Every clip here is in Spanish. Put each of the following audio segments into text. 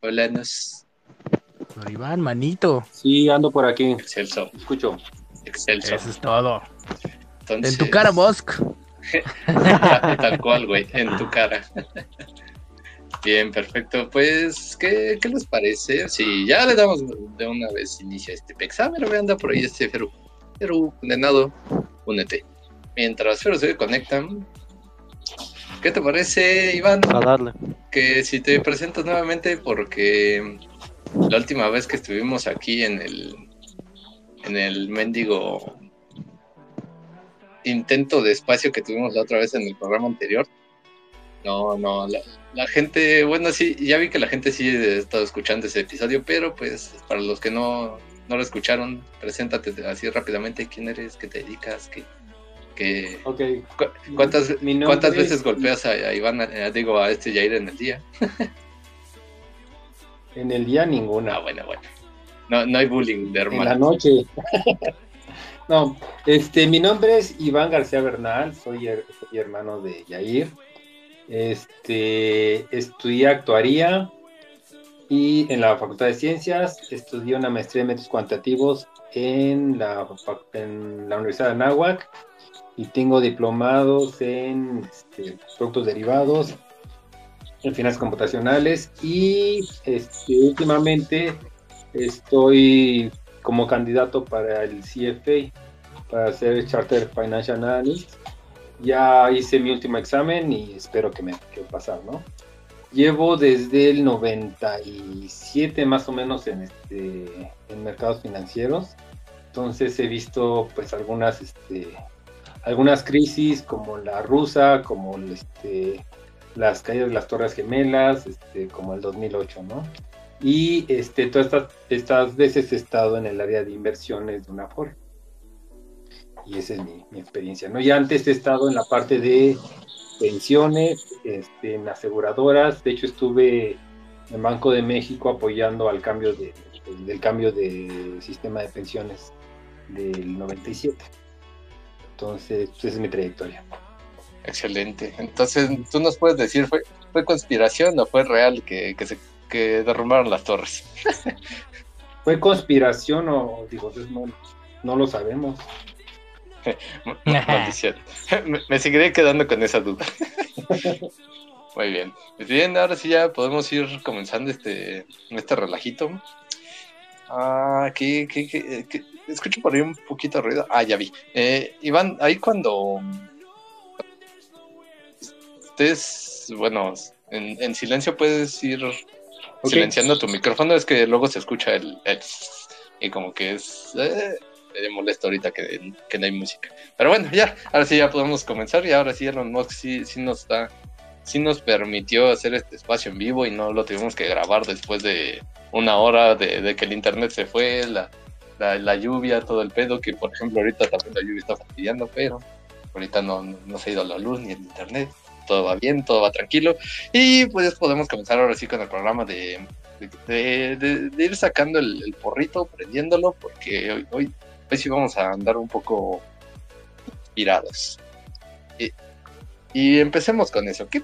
Hola, nos. Iván, manito. Sí, ando por aquí. Excelso. Escucho. Excelso. Eso es todo. Entonces, En tu cara, Musk. Tal cual, güey, en tu cara. Bien, perfecto. Pues, ¿qué, qué les parece? Si ya le damos de una vez inicio a este examen, me anda por ahí este Feru. Feru, condenado, únete. Mientras Feru se conectan, ¿qué te parece, Iván? A darle. Que si te presentas nuevamente, porque la última vez que estuvimos aquí en el en el mendigo intento de espacio que tuvimos la otra vez en el programa anterior. No, no, la, la gente, bueno, sí, ya vi que la gente sí ha estado escuchando ese episodio, pero pues para los que no, no lo escucharon, preséntate así rápidamente, quién eres, qué te dedicas, qué, cu- cuántas, cuántas es- veces golpeas a, a Iván, a- digo, a este Jair en el día. En el día ninguna. Ah, bueno, bueno. No, no hay bullying de en la hermano. noche. no, este, mi nombre es Iván García Bernal, soy, her- soy hermano de Yair. Este, estudié actuaría y en la Facultad de Ciencias estudié una maestría en métodos cuantitativos en la, fac- en la Universidad de Anáhuac y tengo diplomados en este, productos derivados, en finanzas computacionales y este, últimamente estoy como candidato para el CFA, para ser Charter Financial Analyst. Ya hice mi último examen y espero que me que pasar, ¿no? Llevo desde el 97 más o menos en, este, en mercados financieros. Entonces he visto pues algunas, este, algunas crisis como la rusa, como este, las caídas de las Torres Gemelas, este, como el 2008, ¿no? Y este, todas estas, estas veces he estado en el área de inversiones de una Afore. Y esa es mi, mi experiencia, ¿no? Ya antes he estado en la parte de pensiones, este, en aseguradoras. De hecho, estuve en Banco de México apoyando al cambio de, del cambio de sistema de pensiones del 97. Entonces, pues, esa es mi trayectoria. Excelente. Entonces, ¿tú nos puedes decir, fue, fue conspiración o fue real que, que se que derrumbaron las torres? ¿Fue conspiración o digo, no, no lo sabemos? Maldición. Me, me seguiré quedando con esa duda. Muy bien. Pues bien, ahora sí ya podemos ir comenzando este, este relajito. Ah, ¿qué, qué, qué- qué? Escucho por ahí un poquito de ruido. Ah, ya vi. Eh, Iván, ahí cuando estés, bueno, en, en silencio puedes ir silenciando tu micrófono. Es que luego se escucha el... el y como que es... Eh, me molesta ahorita que, que no hay música. Pero bueno, ya, ahora sí ya podemos comenzar y ahora sí Elon Musk sí, sí nos da, sí nos permitió hacer este espacio en vivo y no lo tuvimos que grabar después de una hora de, que el internet se fue, la, la, la lluvia, todo el pedo, que por ejemplo ahorita también la lluvia está fastidiando, pero ahorita no, no, se ha ido la luz ni el internet, todo va bien, todo va tranquilo y pues podemos comenzar ahora sí con el programa de, de, ir sacando el, porrito, prendiéndolo, porque hoy, hoy, hoy sí vamos a andar un poco inspirados. Y, y empecemos con eso, ¿qué?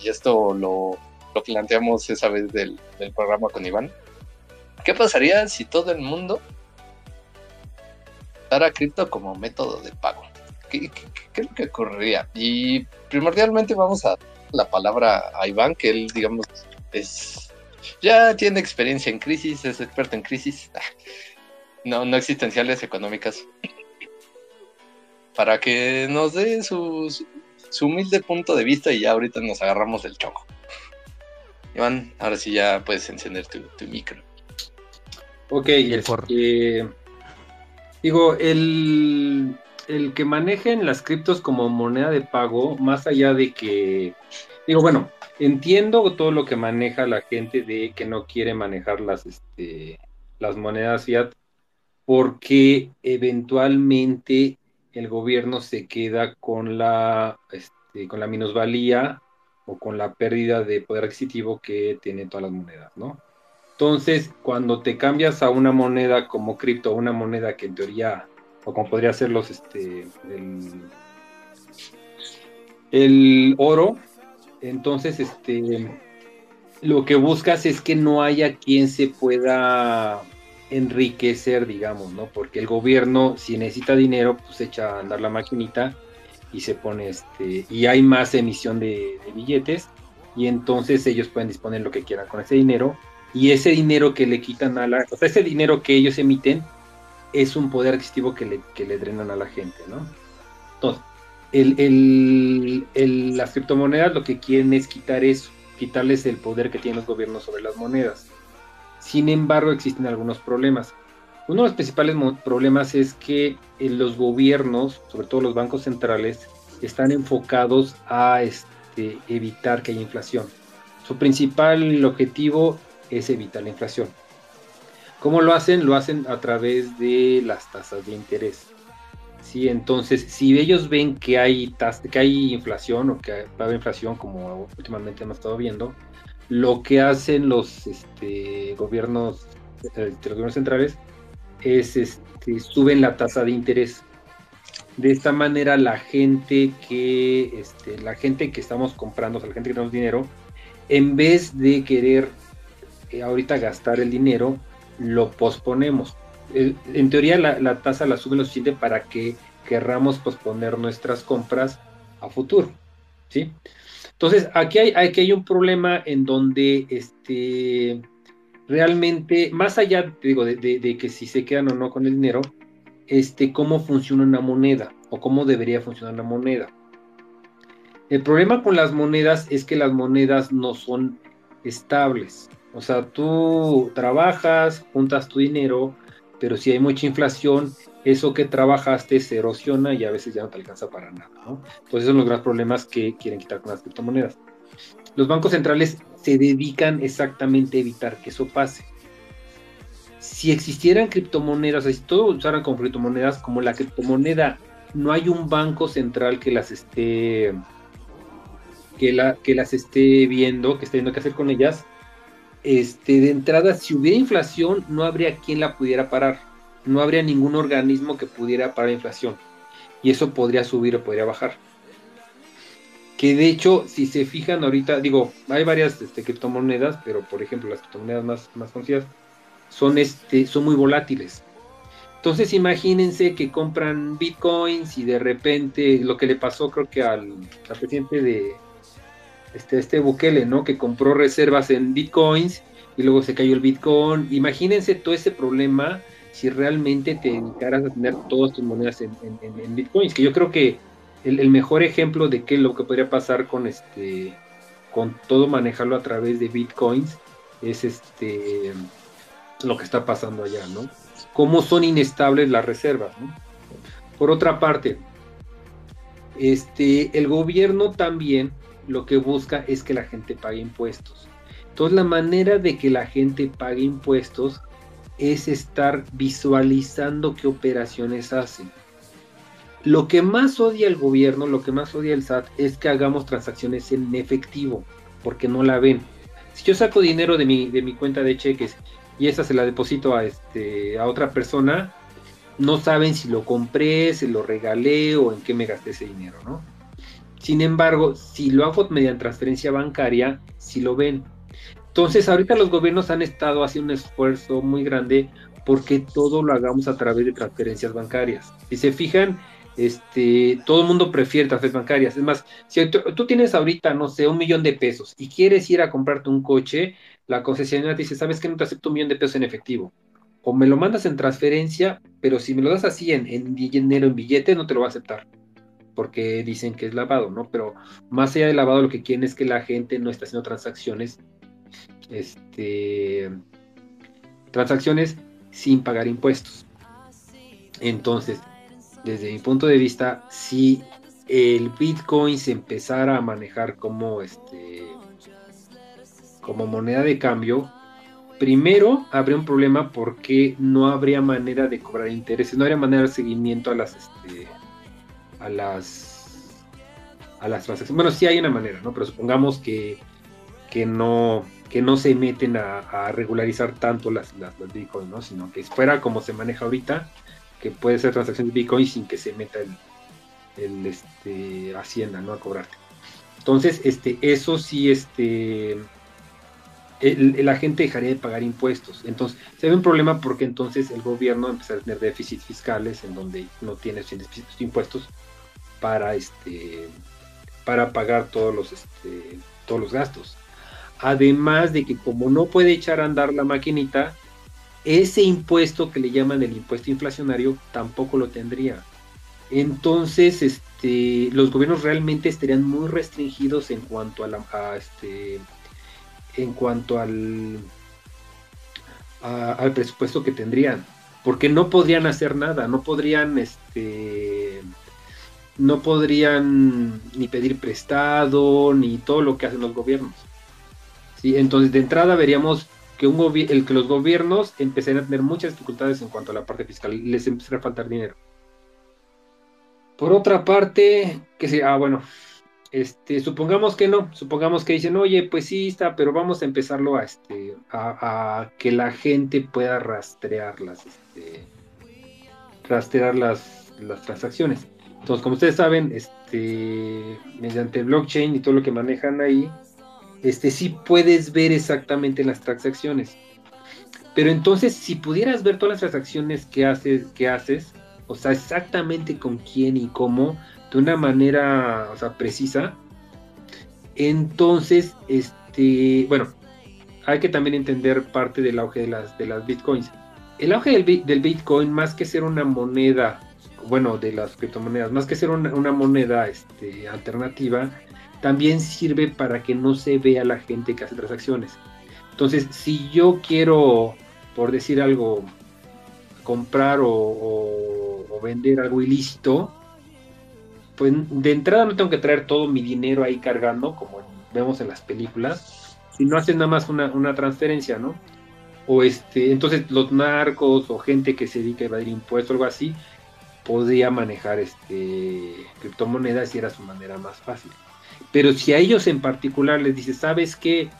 Y esto lo, lo planteamos esa vez del, del programa con Iván. ¿Qué pasaría si todo el mundo usara cripto como método de pago? ¿Qué, qué, qué es lo que ocurriría? Y primordialmente vamos a dar la palabra a Iván, que él, digamos, es ya tiene experiencia en crisis, es experto en crisis, no, no existenciales económicas, para que nos dé su, su, humilde punto de vista y ya ahorita nos agarramos del choco. Iván, ahora sí ya puedes encender tu, tu micro. Ok, el este, digo, el, el que manejen las criptos como moneda de pago, más allá de que, digo, bueno, entiendo todo lo que maneja la gente de que no quiere manejar las, este, las monedas fiat, porque eventualmente el gobierno se queda con la, este, con la minusvalía o con la pérdida de poder adquisitivo que tienen todas las monedas, ¿no? Entonces, cuando te cambias a una moneda como cripto, una moneda que en teoría, o como podría ser los, este, el, el oro, entonces, este, lo que buscas es que no haya quien se pueda enriquecer, digamos, ¿no? Porque el gobierno, si necesita dinero, pues echa a andar la maquinita y se pone este, y hay más emisión de, billetes, y entonces ellos pueden disponer lo que quieran con ese dinero, y ese dinero que le quitan a la, o sea, ese dinero que ellos emiten es un poder adquisitivo que le, que le drenan a la gente, ¿no? Entonces, el, el, las criptomonedas lo que quieren es quitar eso, quitarles el poder que tienen los gobiernos sobre las monedas. Sin embargo, existen algunos problemas. Uno de los principales problemas es que eh, los gobiernos, sobre todo los bancos centrales, están enfocados a este, evitar que haya inflación. Su principal objetivo es evitar la inflación. ¿Cómo lo hacen? Lo hacen a través de las tasas de interés. ¿Sí? Entonces, si ellos ven que hay, que hay inflación o que va a inflación, como últimamente hemos estado viendo, lo que hacen los este, gobiernos, eh, los gobiernos centrales es este, suben la tasa de interés. De esta manera la gente que este, la gente que estamos comprando, la gente que tenemos dinero, en vez de querer eh, ahorita gastar el dinero, lo posponemos. en teoría la, tasa la suben lo suficiente para que querramos posponer nuestras compras a futuro. ¿sí? Entonces, aquí hay, aquí hay un problema en donde este, realmente, más allá digo, de, que si se quedan o no con el dinero, este, cómo funciona una moneda o cómo debería funcionar la moneda. El problema con las monedas es que las monedas no son estables. O sea, tú trabajas, juntas tu dinero, pero si hay mucha inflación, eso que trabajaste se erosiona y a veces ya no te alcanza para nada. Entonces, esos son los grandes problemas que quieren quitar con las criptomonedas. Los bancos centrales se dedican exactamente a evitar que eso pase. Si existieran criptomonedas, si todos usaran como criptomonedas, como la criptomoneda, no hay un banco central que las esté que, la, que las esté viendo, que esté viendo qué hacer con ellas. Este, de entrada, si hubiera inflación, no habría quien la pudiera parar. No habría ningún organismo que pudiera parar la inflación. Y eso podría subir o podría bajar que de hecho, si se fijan ahorita, digo, hay varias este, criptomonedas, pero por ejemplo, las criptomonedas más, más conocidas son, este, son muy volátiles. Entonces imagínense que compran bitcoins y de repente lo que le pasó creo que al, presidente de este, este Bukele, ¿no? Que compró reservas en bitcoins y luego se cayó el bitcoin. Imagínense todo ese problema si realmente te dedicaras a tener todas tus monedas en, bitcoins, que yo creo que el, mejor ejemplo de qué es lo que podría pasar con este con todo manejarlo a través de bitcoins es este lo que está pasando allá, ¿no? Cómo son inestables las reservas, ¿no? Por otra parte, este, el gobierno también lo que busca es que la gente pague impuestos. Entonces la manera de que la gente pague impuestos es estar visualizando qué operaciones hacen. Lo que más odia el gobierno, lo que más odia el SAT es que hagamos transacciones en efectivo, porque no la ven. Si yo saco dinero de mi, de mi cuenta de cheques y esa se la deposito a, este, a otra persona, no saben si lo compré, si lo regalé o en qué me gasté ese dinero, ¿no? Sin embargo, si lo hago mediante transferencia bancaria, si lo ven. Entonces, ahorita los gobiernos han estado haciendo un esfuerzo muy grande porque todo lo hagamos a través de transferencias bancarias. Si se fijan, este, todo el mundo prefiere transferencias bancarias. Es más, si tú, tienes ahorita, no sé, un millón de pesos y quieres ir a comprarte un coche, la concesionaria te dice, ¿sabes que no te acepto un millón de pesos en efectivo? O me lo mandas en transferencia, pero si me lo das así en, en dinero, en billete, no te lo va a aceptar. Porque dicen que es lavado, ¿no? Pero más allá de lavado, lo que quieren es que la gente no esté haciendo transacciones, este, transacciones sin pagar impuestos. Entonces, desde mi punto de vista, si el Bitcoin se empezara a manejar como este como moneda de cambio, primero habría un problema porque no habría manera de cobrar intereses, no habría manera de seguimiento a las este, a las a las transacciones. Bueno, sí hay una manera, ¿no? Pero supongamos que, que no que no se meten a, regularizar tanto las, las, las Bitcoin, ¿no? Sino que fuera como se maneja ahorita, que puede ser transacción de Bitcoin sin que se meta el, este, Hacienda, ¿no? A cobrarte. Entonces, este, eso sí, este, el- la gente dejaría de pagar impuestos. Entonces, se ve un problema porque entonces el gobierno empieza a tener déficits fiscales en donde no tiene impuestos para este para pagar todos los este, todos los gastos. Además de que como no puede echar a andar la maquinita, ese impuesto que le llaman el impuesto inflacionario tampoco lo tendría. Entonces, este, los gobiernos realmente estarían muy restringidos en cuanto a este, en cuanto al, al presupuesto que tendrían, porque no podrían hacer nada, no podrían, este, no podrían ni pedir prestado ni todo lo que hacen los gobiernos. Sí, entonces de entrada veríamos que el que los gobiernos empezarían a tener muchas dificultades en cuanto a la parte fiscal, y les empezaría a faltar dinero. Por otra parte, que sí, ah, bueno, este, supongamos que no, supongamos que dicen, oye, pues sí está, pero vamos a empezarlo a, este, a, a que la gente pueda rastrear las, este, rastrear las, las transacciones. Entonces, como ustedes saben, este, mediante blockchain y todo lo que manejan ahí, este, sí puedes ver exactamente las transacciones. Pero entonces, si pudieras ver todas las transacciones que haces, que haces, o sea, exactamente con quién y cómo, de una manera, o sea, precisa, entonces, este, bueno, hay que también entender parte del auge de las, de las bitcoins. El auge del, del bitcoin, más que ser una moneda, bueno, de las criptomonedas, más que ser una, moneda este, alternativa, también sirve para que no se vea la gente que hace transacciones. Entonces, si yo quiero, por decir algo, comprar o, vender algo ilícito, pues de entrada no tengo que traer todo mi dinero ahí cargando, como vemos en las películas, si no haces nada más una, una transferencia, ¿no? O este, entonces los narcos o gente que se dedica a evadir impuestos algo así, podría manejar este criptomonedas y era su manera más fácil. Pero si a ellos en particular les dices, ¿sabes qué?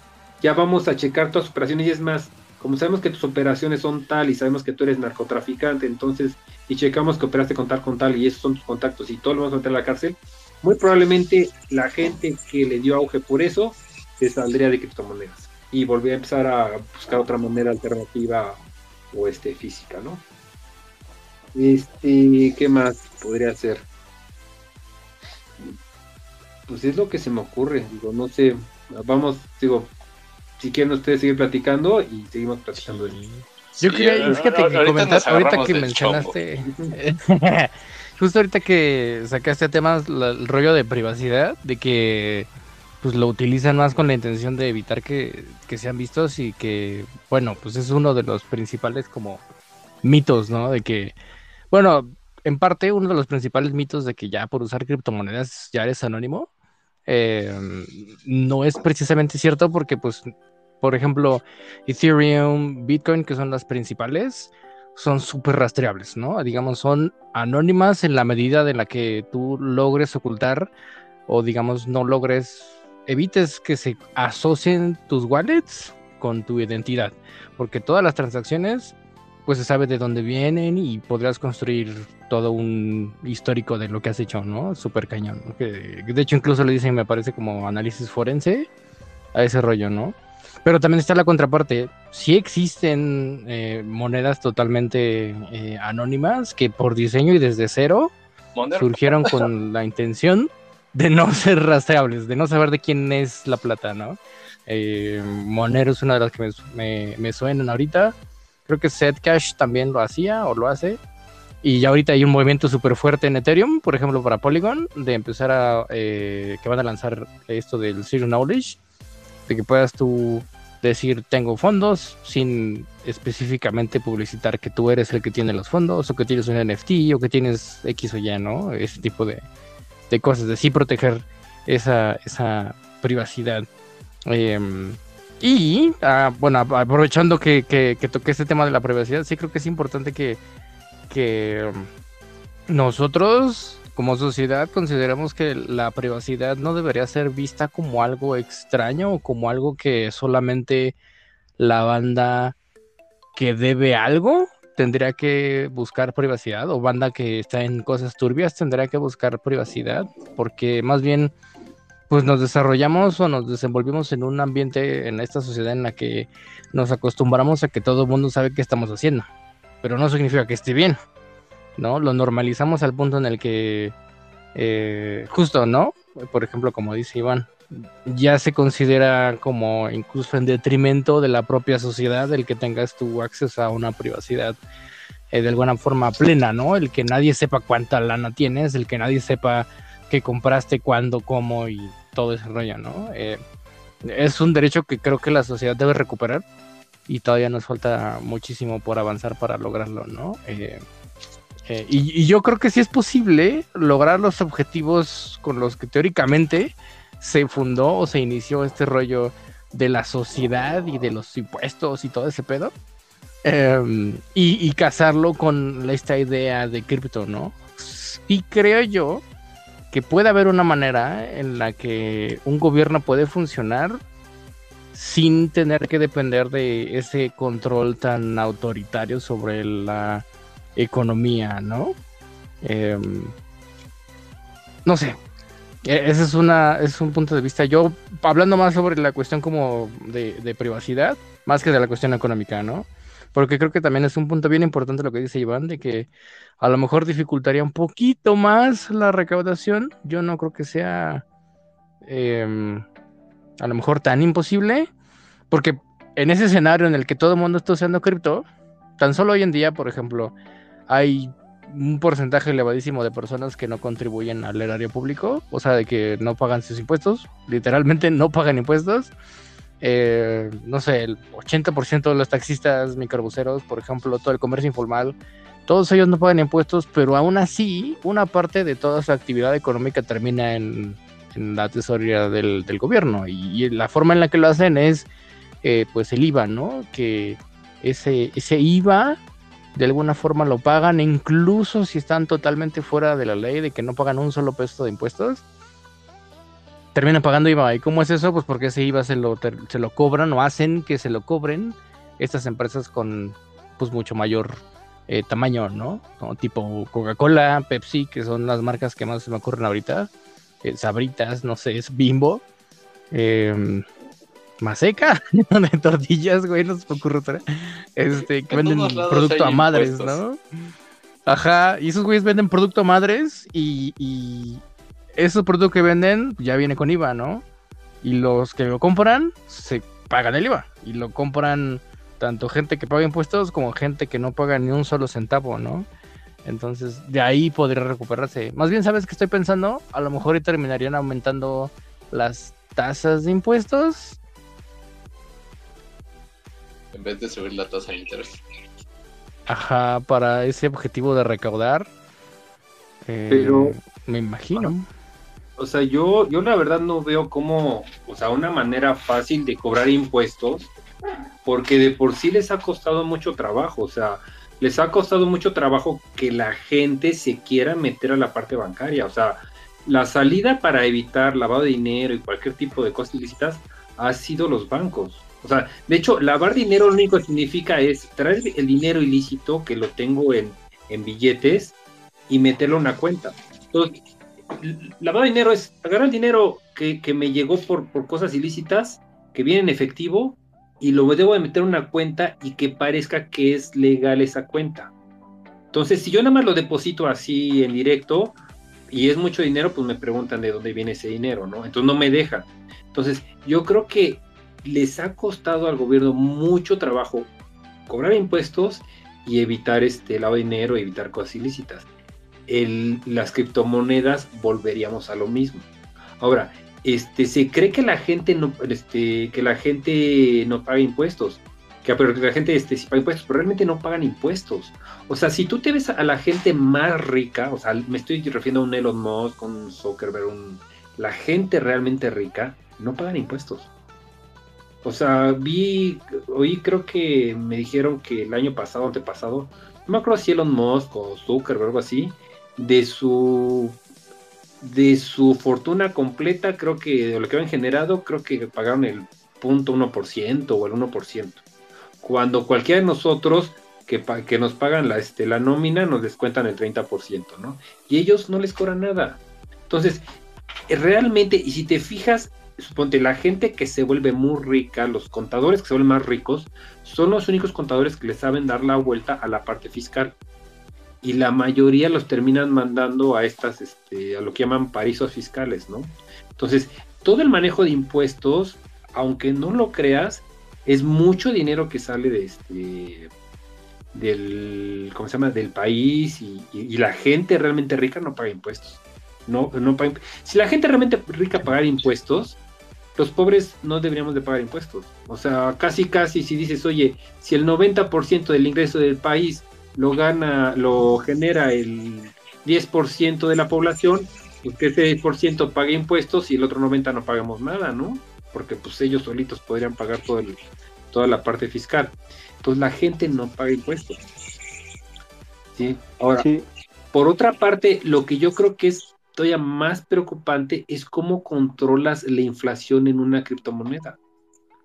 Ya vamos a checar tus operaciones y es más, como sabemos que tus operaciones son tal y sabemos que tú eres narcotraficante, entonces, y checamos que operaste con tal, con tal, y esos son tus contactos y todo lo vamos a meter a la cárcel, muy probablemente la gente que le dio auge por eso se saldría de criptomonedas y volvería a empezar a buscar otra manera alternativa o este física, ¿no? Este, ¿qué más podría ser? Pues es lo que se me ocurre, digo, no sé, vamos, digo, si quieren ustedes seguir platicando y seguimos platicando. de- Yo Sí, quería, a- fíjate a- que ahorita comentar, ahorita que mencionaste, justo ahorita que sacaste temas, la- el rollo de privacidad, de que pues lo utilizan más con la intención de evitar que, que sean vistos y que, bueno, pues es uno de los principales como mitos, ¿no? De que, bueno, en parte uno de los principales mitos de que ya por usar criptomonedas ya eres anónimo, eh, no es precisamente cierto porque pues, por ejemplo, Ethereum, Bitcoin, que son las principales, son súper rastreables, ¿no? Digamos, son anónimas en la medida de la que tú logres ocultar o, digamos, no logres, evites que se asocien tus wallets con tu identidad, porque todas las transacciones, pues se sabe de dónde vienen y podrás construir todo un histórico de lo que has hecho, ¿no? Súper cañón. ¿no? Que, de hecho, incluso le dicen, me parece como análisis forense a ese rollo, ¿no? Pero también está la contraparte. Sí existen eh, monedas totalmente eh, anónimas que por diseño y desde cero Monero. surgieron con la intención de no ser rastreables, de no saber de quién es la plata, ¿no? Eh, Monero es una de las que me, me- me suenan ahorita. Creo que Zcash también lo hacía o lo hace. Y ya ahorita hay un movimiento súper fuerte en Ethereum, por ejemplo, para Polygon, de empezar a. eh, que van a lanzar esto del Zero Knowledge, de que puedas tú decir tengo fondos sin específicamente publicitar que tú eres el que tiene los fondos o que tienes un NFT o que tienes X o Y, ¿no? Ese tipo de, de cosas, de sí proteger esa, esa privacidad. Em, y, ah, bueno, ap- aprovechando que, que, que toqué este tema de la privacidad, sí creo que es importante que, que em, nosotros como sociedad consideramos que la privacidad no debería ser vista como algo extraño o como algo que solamente la banda que debe algo tendría que buscar privacidad o banda que está en cosas turbias tendrá que buscar privacidad porque más bien pues nos desarrollamos o nos desenvolvimos en un ambiente, en esta sociedad en la que nos acostumbramos a que todo el mundo sabe qué estamos haciendo, pero no significa que esté bien, ¿no? Lo normalizamos al punto en el que, eh, justo, ¿no? Por ejemplo, como dice Iván, ya se considera como incluso en detrimento de la propia sociedad el que tengas tu acceso a una privacidad eh, de alguna forma plena, ¿no? El que nadie sepa cuánta lana tienes, el que nadie sepa qué compraste, cuándo, cómo y todo ese rollo, ¿no? Eh, es un derecho que creo que la sociedad debe recuperar y todavía nos falta muchísimo por avanzar para lograrlo, ¿no? Eh, eh, y, yo creo que sí es posible lograr los objetivos con los que teóricamente se fundó o se inició este rollo de la sociedad y de los impuestos y todo ese pedo. Em, y, y casarlo con esta idea de cripto, ¿no? Y creo yo que puede haber una manera en la que un gobierno puede funcionar sin tener que depender de ese control tan autoritario sobre la economía, ¿no? Em, no sé. E-, ese es, una, es un punto de vista. Yo, hablando más sobre la cuestión como de, de privacidad, más que de la cuestión económica, ¿no? Porque creo que también es un punto bien importante lo que dice Iván, de que a lo mejor dificultaría un poquito más la recaudación. Yo no creo que sea em, a lo mejor tan imposible, porque en ese escenario en el que todo el mundo está usando cripto, tan solo hoy en día, por ejemplo, hay un porcentaje elevadísimo de personas que no contribuyen al erario público, o sea, de que no pagan sus impuestos, literalmente no pagan impuestos. Eh, no sé, el 80% de los taxistas, microbuseros, por ejemplo, todo el comercio informal, todos ellos no pagan impuestos, pero aún así, una parte de toda su actividad económica termina en, la tesorería del, gobierno. Y, la forma en la que lo hacen es, eh, pues, el IVA, ¿no? Que ese, ese IVA de alguna forma lo pagan, incluso si están totalmente fuera de la ley de que no pagan un solo peso de impuestos terminan pagando IVA. ¿Y cómo es eso? Pues porque ese IVA se lo, se lo cobran o hacen que se lo cobren estas empresas con pues mucho mayor eh, tamaño, ¿no? Tipo Coca-Cola, Pepsi, que son las marcas que más se me ocurren ahorita. Eh, Sabritas, no sé, es Bimbo. Eh, Maseca, de tortillas, güey, no se me ocurre otra. Este, que venden producto a madres, ¿no? Ajá, y esos güeyes venden producto a madres y, esos productos que venden ya viene con IVA, ¿no? Y los que lo compran se pagan el IVA y lo compran tanto gente que paga impuestos como gente que no paga ni un solo centavo, ¿no? Entonces, de ahí podría recuperarse. Más bien, ¿sabes qué estoy pensando? A lo mejor terminarían aumentando las tasas de impuestos. En vez de subir la tasa de interés. Ajá, para ese objetivo de recaudar. Eh, Pero. Me imagino o sea, yo, yo la verdad no veo como, o sea, una manera fácil de cobrar impuestos, porque de por sí les ha costado mucho trabajo, o sea, les ha costado mucho trabajo que la gente se quiera meter a la parte bancaria, o sea, la salida para evitar lavado de dinero y cualquier tipo de cosas ilícitas ha sido los bancos. O sea, de hecho, lavar dinero lo único que significa es traer el dinero ilícito que lo tengo en, en billetes y meterlo en una cuenta. Entonces, lavado de dinero es agarrar el dinero que, me llegó por, cosas ilícitas, que viene en efectivo, y lo debo de meter en una cuenta y que parezca que es legal esa cuenta. Entonces, si yo nada más lo deposito así en directo y es mucho dinero, pues me preguntan de dónde viene ese dinero, ¿no? Entonces no me dejan. Entonces, yo creo que les ha costado al gobierno mucho trabajo cobrar impuestos y evitar este lavado de dinero, evitar cosas ilícitas las criptomonedas volveríamos a lo mismo. Ahora, este, se cree que la gente no, este, que la gente no paga impuestos, que, pero que la gente este, sí paga impuestos, pero realmente no pagan impuestos. O sea, si tú te ves a la gente más rica, o sea, me estoy refiriendo a un Elon Musk, un Zuckerberg, un, la gente realmente rica, no pagan impuestos. O sea, vi, oí, creo que me dijeron que el año pasado, antepasado, no me acuerdo si Elon Musk o Zuckerberg o algo así, de su de su fortuna completa, creo que de lo que habían generado, creo que pagaron el punto 1% o el 1%. Cuando cualquiera de nosotros que, que nos pagan la, este, la nómina nos descuentan el 30%, ¿no? Y ellos no les cobran nada. Entonces, realmente, y si te fijas, suponte, la gente que se vuelve muy rica, los contadores que se vuelven más ricos, son los únicos contadores que le saben dar la vuelta a la parte fiscal. Y la mayoría los terminan mandando a estas, este, a lo que llaman paraísos fiscales, ¿no? Entonces, todo el manejo de impuestos, aunque no lo creas, es mucho dinero que sale de este del ¿cómo se llama? del país y, la gente realmente rica no paga impuestos. No, no si la gente realmente rica pagar impuestos, los pobres no deberíamos de pagar impuestos. O sea, casi casi si dices, oye, si el 90% del ingreso del país lo gana, lo genera el 10% de la población, pues que ese 10% pague impuestos y el otro 90% no pagamos nada, ¿no? Porque pues ellos solitos podrían pagar todo el, toda la parte fiscal. Entonces la gente no paga impuestos. ¿Sí? Ahora, por otra parte, lo que yo creo que es todavía más preocupante es cómo controlas la inflación en una criptomoneda.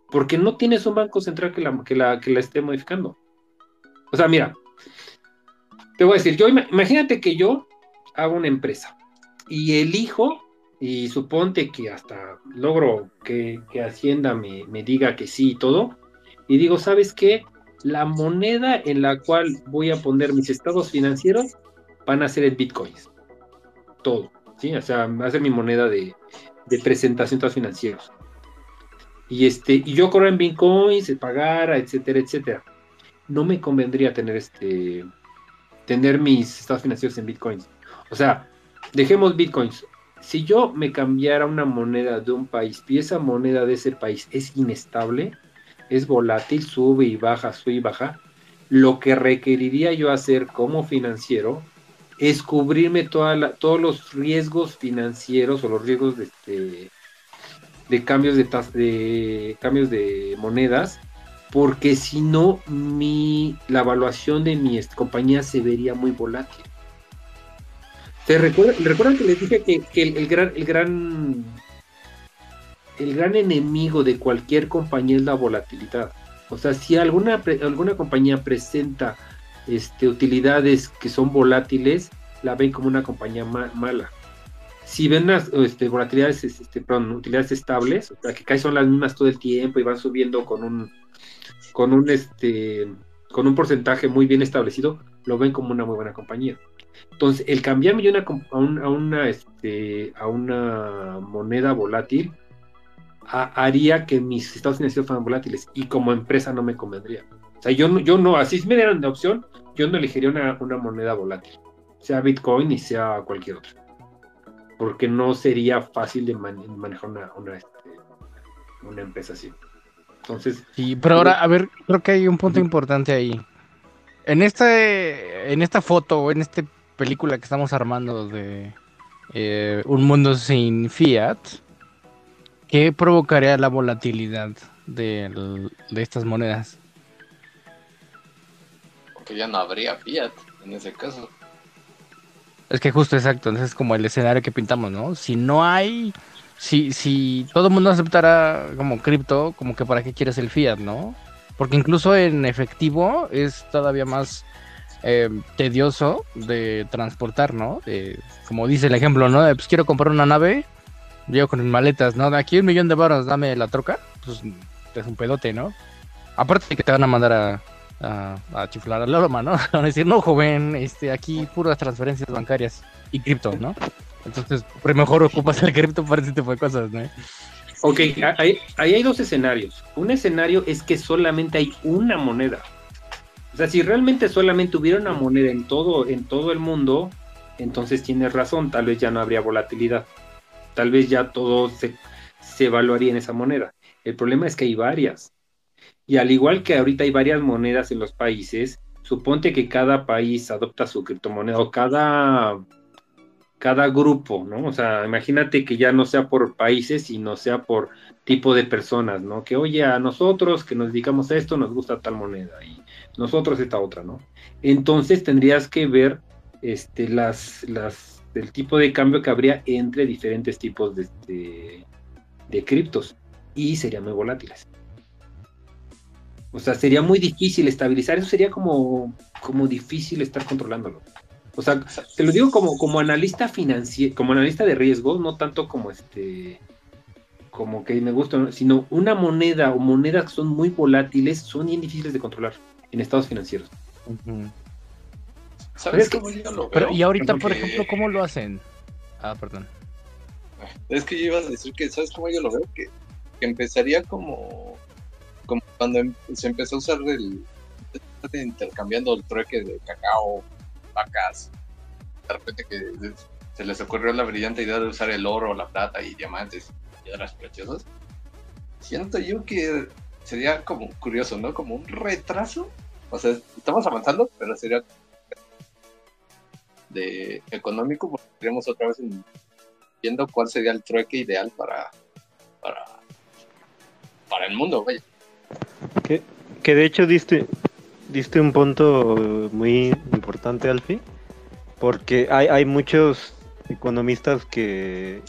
Porque no tienes un banco central que la, que la, que la esté modificando. O sea, mira, te voy a decir, yo imagínate que yo hago una empresa y elijo, y suponte que hasta logro que, Hacienda me, me, diga que sí y todo, y digo, ¿sabes qué? La moneda en la cual voy a poner mis estados financieros van a ser el bitcoins. Todo. ¿sí? O sea, va a ser mi moneda de, de presentación de financieros. Y, este, y yo corro en bitcoins, se pagara, etcétera, etcétera. No me convendría tener este tener mis estados financieros en bitcoins. O sea, dejemos bitcoins. Si yo me cambiara una moneda de un país y esa moneda de ese país es inestable, es volátil, sube y baja, sube y baja, lo que requeriría yo hacer como financiero es cubrirme toda todos los riesgos financieros o los riesgos de, este, de cambios de, de cambios de monedas porque si no mi la evaluación de mi compañía se vería muy volátil. ¿Se recuerdan, que les dije que, el, gran el gran el gran enemigo de cualquier compañía es la volatilidad. O sea, si alguna, alguna compañía presenta este, utilidades que son volátiles, la ven como una compañía mala. Si ven las este, volatilidades, este, perdón, utilidades estables, o sea, que casi son las mismas todo el tiempo y van subiendo con un, con un, este, con un porcentaje muy bien establecido, lo ven como una muy buena compañía. Entonces, el cambiarme una, a, una, este, a una moneda volátil haría que mis estados financieros fueran volátiles y como empresa no me convendría. O sea, yo no, yo no, así si me dieran de opción, yo no elegiría una, moneda volátil, sea Bitcoin y sea cualquier otra, porque no sería fácil de manejar una, una, este, una empresa así. Entonces. Sí, pero ahora, a ver, creo que hay un punto importante ahí. En este, en esta foto o en esta película que estamos armando de eh, un mundo sin fiat, ¿qué provocaría la volatilidad de, estas monedas? Porque ya no habría fiat en ese caso. Es que justo exacto, ese es como el escenario que pintamos, ¿no? Si no hay si, si todo el mundo aceptara como cripto, como que para qué quieres el fiat, ¿no? Porque incluso en efectivo es todavía más eh, tedioso de transportar, ¿no? como dice el ejemplo, ¿no? pues quiero comprar una nave, llego con maletas, ¿no? De aquí un millón de baros, dame la troca, pues es un pedote, ¿no? Aparte de que te van a mandar a, a, chiflar al loma, ¿no? Van a decir, no, joven, este, aquí puras transferencias bancarias y cripto, ¿no? Entonces, mejor ocupas el cripto para ese tipo de cosas, ¿no? Ok, ahí, hay dos escenarios. Un escenario es que solamente hay una moneda. O sea, si realmente solamente hubiera una moneda en todo, en todo el mundo, entonces tienes razón, tal vez ya no habría volatilidad. Tal vez ya todo se, se evaluaría en esa moneda. El problema es que hay varias. Y al igual que ahorita hay varias monedas en los países, suponte que cada país adopta su criptomoneda o cada cada grupo, ¿no? O sea, imagínate que ya no sea por países, sino sea por tipo de personas, ¿no? Que oye, a nosotros que nos dedicamos a esto nos gusta tal moneda y nosotros esta otra, ¿no? Entonces tendrías que ver este, las, las, el tipo de cambio que habría entre diferentes tipos de, de, de criptos y serían muy volátiles. O sea, sería muy difícil estabilizar, eso sería como, como difícil estar controlándolo. O sea, te lo digo como, como analista financiero, como analista de riesgo, no tanto como este, como que me gusta, sino una moneda o monedas que son muy volátiles son bien difíciles de controlar en estados financieros. ¿Sabes cómo yo lo veo? Pero, y ahorita, por ejemplo, ¿cómo lo hacen? Ah, perdón. Es que yo iba a decir que, ¿sabes cómo yo lo veo? Que, empezaría como, como cuando em, se empezó a usar el intercambiando el trueque de cacao, vacas. De repente que se les ocurrió la brillante idea de usar el oro, la plata y diamantes piedras preciosas. Siento yo que sería como curioso, ¿no? Como un retraso. O sea, estamos avanzando, pero sería de económico, porque estaríamos otra vez viendo cuál sería el trueque ideal para, para, para el mundo, vaya. Que, que de hecho diste, diste un punto muy importante, Alfie, porque hay, hay muchos economistas que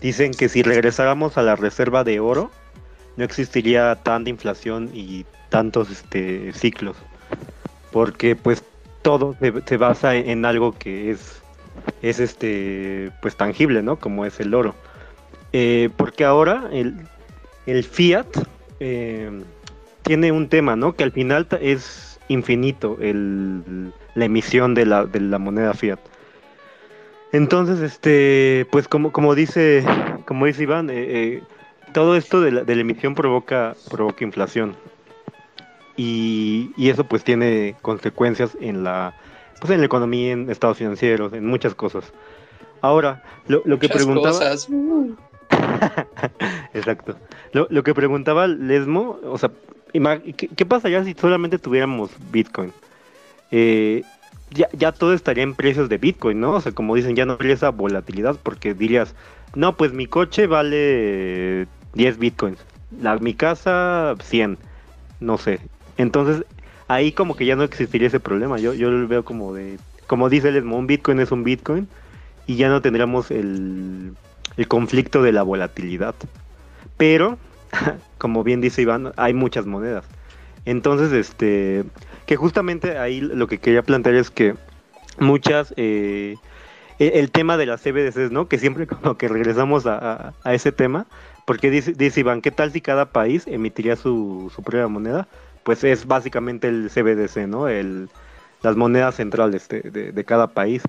dicen que si regresáramos a la reserva de oro, no existiría tanta inflación y tantos este, ciclos. Porque pues todo se, basa en, algo que es, es este pues tangible, ¿no? Como es el oro. Eh, porque ahora el, el fiat eh, tiene un tema, ¿no? Que al final es infinito el, la emisión de la, de la moneda fiat. Entonces, este, pues como, como dice, como dice Iván, eh, todo esto de la, de la, emisión provoca, provoca inflación. Y, y, eso pues tiene consecuencias en la, pues en la economía, en estados financieros, en muchas cosas. Ahora, lo, lo que preguntaba... Exacto. Lo, lo, que preguntaba Lesmo, o sea, ¿qué, ¿qué, pasaría si solamente tuviéramos Bitcoin? Eh, ya, ya todo estaría en precios de Bitcoin, ¿no? O sea, como dicen, ya no habría esa volatilidad porque dirías, no, pues mi coche vale 10 Bitcoins, la, mi casa 100, no sé. Entonces, ahí como que ya no existiría ese problema. Yo, yo lo veo como de, como dice el un Bitcoin es un Bitcoin y ya no tendríamos el, el conflicto de la volatilidad. Pero, como bien dice Iván, hay muchas monedas. Entonces, este, que justamente ahí lo que quería plantear es que muchas, eh, e, el tema de las CBDCs, ¿no? Que siempre como que regresamos a, ese tema, porque dice, Iván, ¿qué tal si cada país emitiría su, su propia moneda? Pues es básicamente el CBDC, ¿no? El, las monedas centrales de, cada país.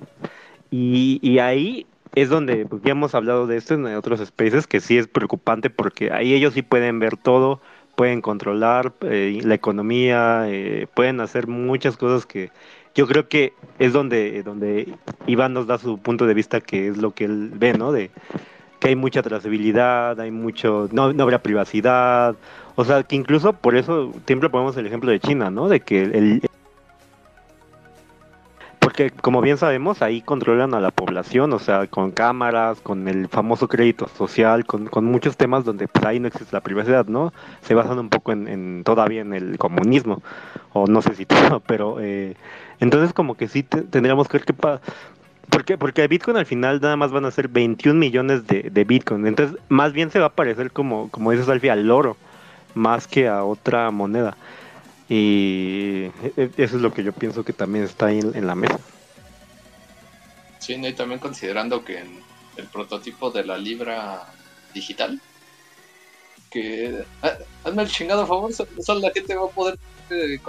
Y, ahí es donde pues, ya hemos hablado de esto en otros spaces, que sí es preocupante porque ahí ellos sí pueden ver todo, pueden controlar eh, la economía, eh, pueden hacer muchas cosas que yo creo que es donde, donde Iván nos da su punto de vista, que es lo que él ve, ¿no? De que hay mucha trazabilidad, hay mucho, no, no habrá privacidad, o sea, que incluso por eso siempre ponemos el ejemplo de China, ¿no? De que el, porque como bien sabemos, ahí controlan a la población, o sea, con cámaras, con el famoso crédito social, con, con muchos temas donde pues, ahí no existe la privacidad, ¿no? Se basan un poco en, todavía en el comunismo, o no sé si todo, pero eh, entonces como que sí tendríamos que ver qué pasa. ¿Por qué? Porque Bitcoin al final nada más van a ser 21 millones de, de Bitcoin. Entonces, más bien se va a parecer, como, como dices Alfie, al oro, más que a otra moneda. Y e, e, eso es lo que yo pienso que también está ahí en, la mesa. Sí, y también considerando que en el prototipo de la libra digital, que ah, hazme el chingado favor, solo la gente va a poder eh,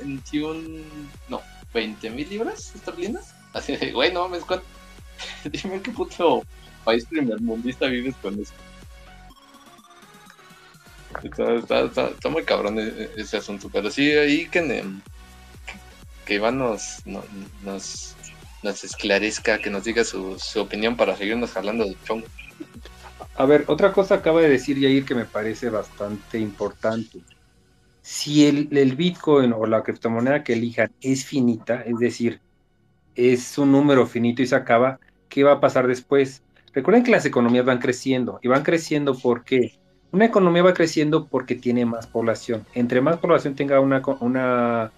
21, no, 20 mil libras esterlinas. Así de, güey, no mames, ¿cuánto? Dime qué puto país primermundista vives con eso. Está, muy cabrón e, e, ese asunto, pero sí, ahí que, que Iván nos, nos, nos esclarezca, que nos diga su, su opinión para seguirnos hablando de chongo. A ver, otra cosa acaba de decir Yair que me parece bastante importante. Si el, el Bitcoin o la criptomoneda que elijan es finita, es decir, es un número finito y se acaba, ¿qué va a pasar después? Recuerden que las economías van creciendo y van creciendo porque una economía va creciendo porque tiene más población. Entre más población tenga una, una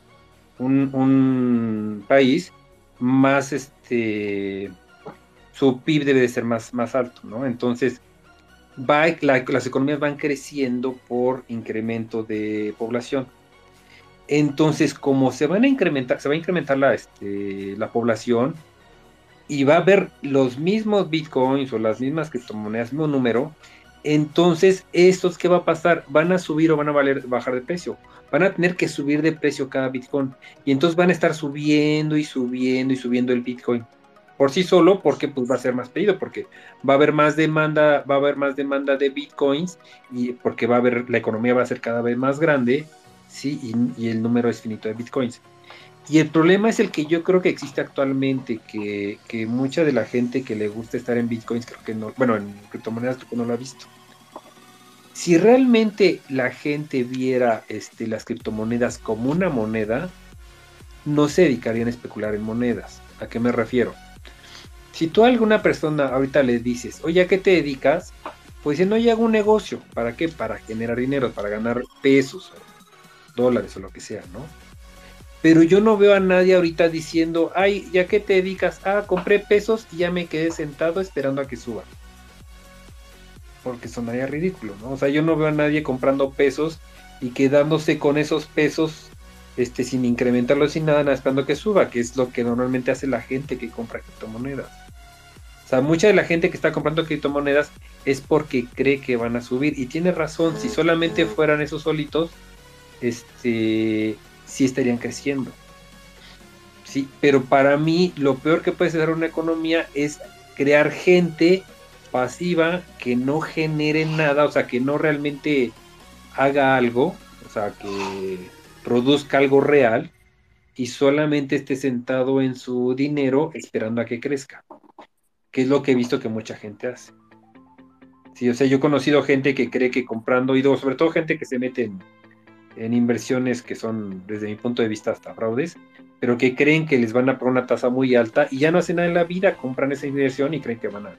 un, país, más este su PIB debe de ser más, más alto, ¿no? Entonces, va, las economías van creciendo por incremento de población. Entonces, como se van a incrementar, se va a incrementar la, este, la población, y va a haber los mismos bitcoins o las mismas criptomonedas, mismo número, entonces estos, ¿qué va a pasar? Van a subir o van a valer, bajar de precio. Van a tener que subir de precio cada bitcoin. Y entonces van a estar subiendo y subiendo y subiendo el bitcoin. Por sí solo, porque pues va a ser más pedido, porque va a haber más demanda, va a haber más demanda de bitcoins y porque va a haber, la economía va a ser cada vez más grande, sí, y, y el número es finito de bitcoins. Y el problema es el que yo creo que existe actualmente, que, que, mucha de la gente que le gusta estar en bitcoins, creo que no, bueno, en criptomonedas creo que no lo ha visto. Si realmente la gente viera este, las criptomonedas como una moneda, no se dedicarían a especular en monedas. ¿A qué me refiero? Si tú a alguna persona ahorita le dices, oye, ¿a qué te dedicas? Pues dice, no, yo hago un negocio. ¿Para qué? Para generar dinero, para ganar pesos, dólares o lo que sea, ¿no? Pero yo no veo a nadie ahorita diciendo, ay, ¿ya qué te dedicas? Ah, compré pesos y ya me quedé sentado esperando a que suba. Porque sonaría ridículo, ¿no? O sea, yo no veo a nadie comprando pesos y quedándose con esos pesos este, sin incrementarlos sin nada, nada esperando que suba, que es lo que normalmente hace la gente que compra criptomonedas. O sea, mucha de la gente que está comprando criptomonedas es porque cree que van a subir. Y tiene razón, si solamente fueran esos solitos, este, sí estarían creciendo. Sí, pero para mí lo peor que puede hacer una economía es crear gente pasiva que no genere nada, o sea, que no realmente haga algo, o sea, que produzca algo real y solamente esté sentado en su dinero esperando a que crezca, que es lo que he visto que mucha gente hace. Sí, o sea, yo he conocido gente que cree que comprando, y sobre todo gente que se mete en, en inversiones que son, desde mi punto de vista, hasta fraudes, pero que creen que les van a poner una tasa muy alta y ya no hacen nada en la vida, compran esa inversión y creen que van a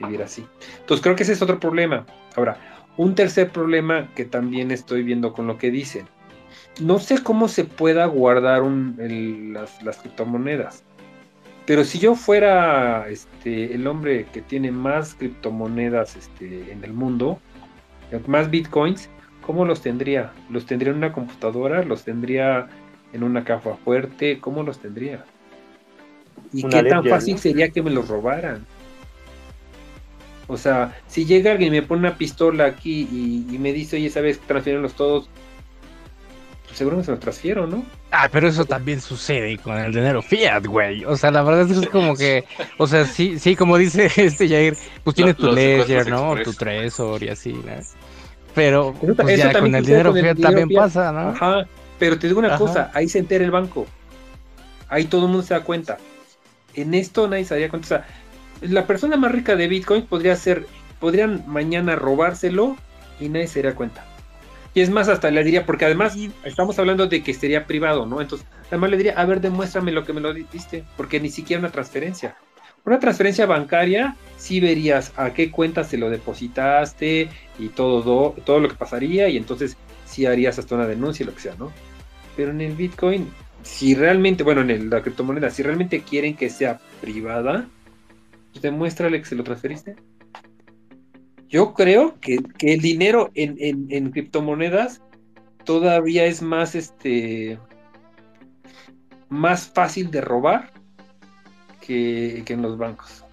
vivir así. Entonces creo que ese es otro problema. Ahora, un tercer problema que también estoy viendo con lo que dicen. No sé cómo se pueda guardar un, el, las, las, criptomonedas, pero si yo fuera este, el hombre que tiene más criptomonedas este, en el mundo, más bitcoins, ¿cómo los tendría? ¿Los tendría en una computadora? ¿Los tendría en una caja fuerte? ¿Cómo los tendría? ¿Y qué tan fácil sería que me los robaran? O sea, si llega alguien y me pone una pistola aquí y, y me dice, oye, ¿sabes? Transfierenlos todos. Pues seguro que se los transfiero, ¿no? Ah, pero eso también sucede con el dinero fiat, güey. O sea, la verdad es como que, o sea, sí, sí, como dice este Jair, pues tienes tu Ledger, ¿no? Tu Trezor y así, ¿no? Pero pues ya con el dinero también pasa, ¿no? Ajá, pero te digo una Ajá. cosa, ahí se entera el banco. Ahí todo el mundo se da cuenta. En esto nadie se daría cuenta. O sea, la persona más rica de Bitcoin podría ser, podrían mañana robárselo y nadie se daría cuenta. Y es más, hasta le diría, porque además estamos hablando de que sería privado, ¿no? Entonces, además le diría, a ver, demuéstrame lo que me lo diste, porque ni siquiera una transferencia. Una transferencia bancaria, sí verías a qué cuenta se lo depositaste y todo, todo lo que pasaría, y entonces sí harías hasta una denuncia y lo que sea, ¿no? Pero en el Bitcoin, si realmente, bueno, en el, la criptomoneda, si realmente quieren que sea privada, pues demuéstrale que se lo transferiste. Yo creo que, que el dinero en, en, en, criptomonedas todavía es más este más fácil de robar que, que, en los bancos.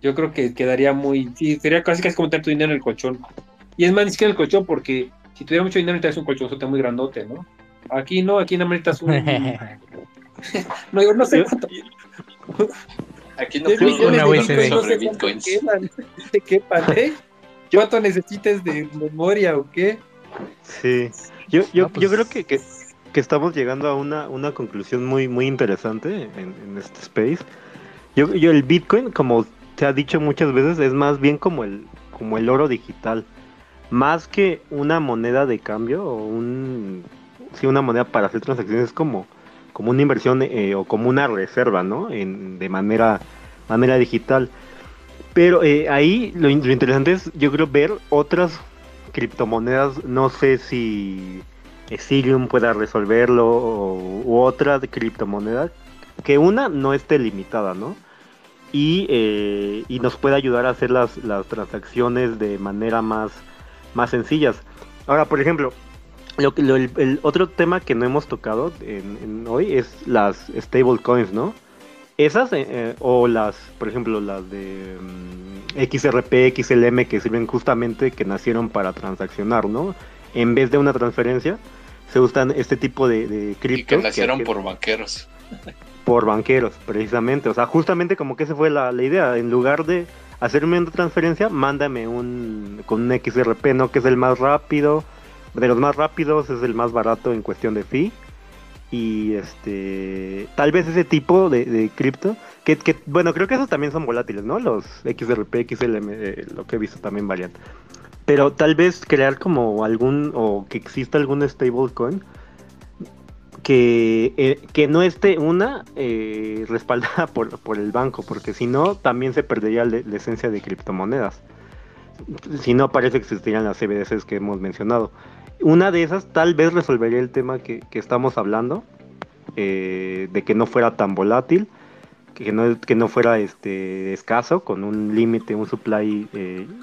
Yo creo que quedaría muy. Sí, sería casi casi como tener tu dinero en el colchón. Y es más, ni siquiera en el colchón, porque si tuviera mucho dinero, necesitas un colchonzote muy grandote, ¿no? Aquí no, aquí no necesitas un. no, yo no sé cuánto. Aquí no funciona Bitcoin sobre Bitcoins. ¿Te quepan, ¿eh? ¿Cuánto necesites de memoria o qué? Sí. Yo, yo, no, pues... yo creo que, que, estamos llegando a una, una conclusión muy, muy interesante en, este space. Yo, yo, el Bitcoin, como se ha dicho muchas veces, es más bien como el, como el oro digital. Más que una moneda de cambio o un, sí, una moneda para hacer transacciones, es como como una inversión eh, o como una reserva, ¿no? En, de manera, manera digital. Pero eh, ahí lo, interesante es, yo creo, ver otras criptomonedas. No sé si Ethereum pueda resolverlo o, u otra criptomoneda. Que una no esté limitada, ¿no? Y, eh, y nos puede ayudar a hacer las, las transacciones de manera más, más sencillas. Ahora, por ejemplo, lo, el, otro tema que no hemos tocado hoy es las stablecoins, ¿no? esas eh, eh, o las, por ejemplo, las de mm, XRP, XLM que sirven justamente que nacieron para transaccionar, ¿no? En vez de una transferencia, se usan este tipo de, de Y criptos. que nacieron que- por banqueros. por banqueros, precisamente. O sea, justamente como que esa fue la, la idea. En lugar de hacerme una transferencia, mándame un con un XRP, ¿no? Que es el más rápido. De los más rápidos, es el más barato en cuestión de fee. Y este. Tal vez ese tipo de, de cripto. Que, que, bueno, creo que esos también son volátiles, ¿no? Los XRP, XLM, eh, lo que he visto también varían. Pero tal vez crear como algún. O que exista algún stablecoin que, eh, que no esté una eh, respaldada por, por el banco, porque si no, también se perdería la, esencia de criptomonedas. Si no, parece que existirían las CBDCs que hemos mencionado. Una de esas tal vez resolvería el tema que, que estamos hablando, eh, de que no fuera tan volátil, que no, que no fuera este escaso, con un límite, un supply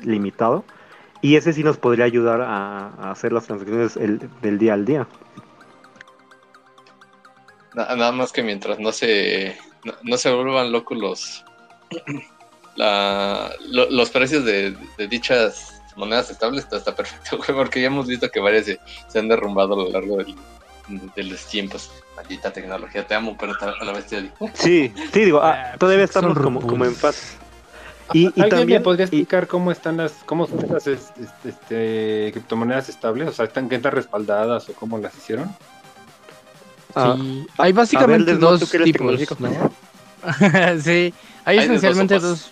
limitado. Y ese sí nos podría ayudar a, a hacer las transacciones el- del día al día. Na- Nada más que mientras no se no, no se vuelvan locos los la, lo- los precios de, de dichas monedas estables, todo está perfecto, güey, porque ya hemos visto que varias se, se han derrumbado a lo largo del- de los tiempos. Maldita tecnología, te amo, pero a la vez te odio. Sí, sí, digo, ah, Ah, todavía pues, estamos como, como en rupus. Fase. Y, y ¿Alguien también, me podría y- explicar cómo están las, cómo son estas es- este, este, criptomonedas estables? O sea, ¿están, qué están respaldadas o cómo las hicieron? ah, Sí, hay básicamente dos tipos. ¿no? sí, hay, Hay de dos esencialmente sopas. dos,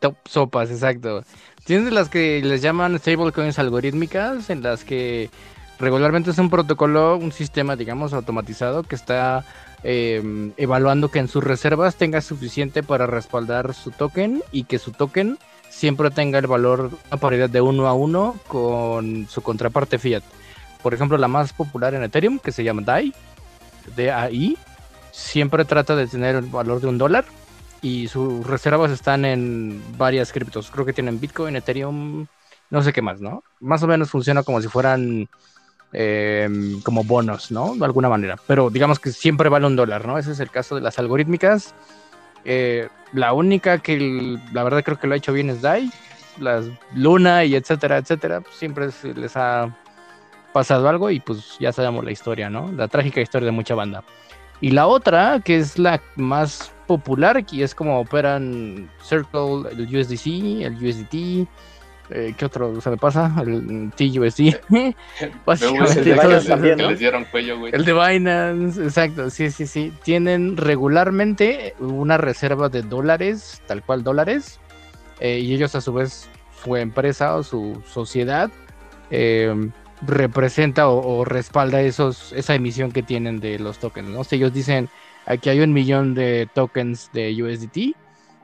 top sopas, exacto. Tienes las que les llaman stablecoins algorítmicas, en las que regularmente es un protocolo, un sistema, digamos, automatizado que está eh, evaluando que en sus reservas tenga suficiente para respaldar su token y que su token siempre tenga el valor, una paridad de uno a uno con su contraparte fiat. Por ejemplo, la más popular en Ethereum, que se llama DAI, DAI, siempre trata de tener el valor de un dólar y sus reservas están en varias criptos. Creo que tienen Bitcoin, Ethereum, no sé qué más, ¿no? Más o menos funciona como si fueran eh, como bonos, ¿no? De alguna manera. Pero digamos que siempre vale un dólar, ¿no? Ese es el caso de las algorítmicas. Eh, la única que el- la verdad creo que lo ha hecho bien es DAI. Las Luna y etcétera, etcétera, siempre se les ha pasado algo y pues ya sabemos la historia, ¿no? La trágica historia de mucha banda. Y la otra, que es la más popular, que es como operan Circle, el USDC, el USDT, eh, ¿qué otro se me pasa? El TUSD. Básicamente el de Binance esas, también, que ¿no? les dieron cuello, güey. El de Binance, exacto, sí, sí, sí. Tienen regularmente una reserva de dólares, tal cual dólares, eh, y ellos a su vez, su empresa o su sociedad eh, representa o, o respalda esos, esa emisión que tienen de los tokens, ¿no? Si ellos dicen, aquí hay un millón de tokens de USDT,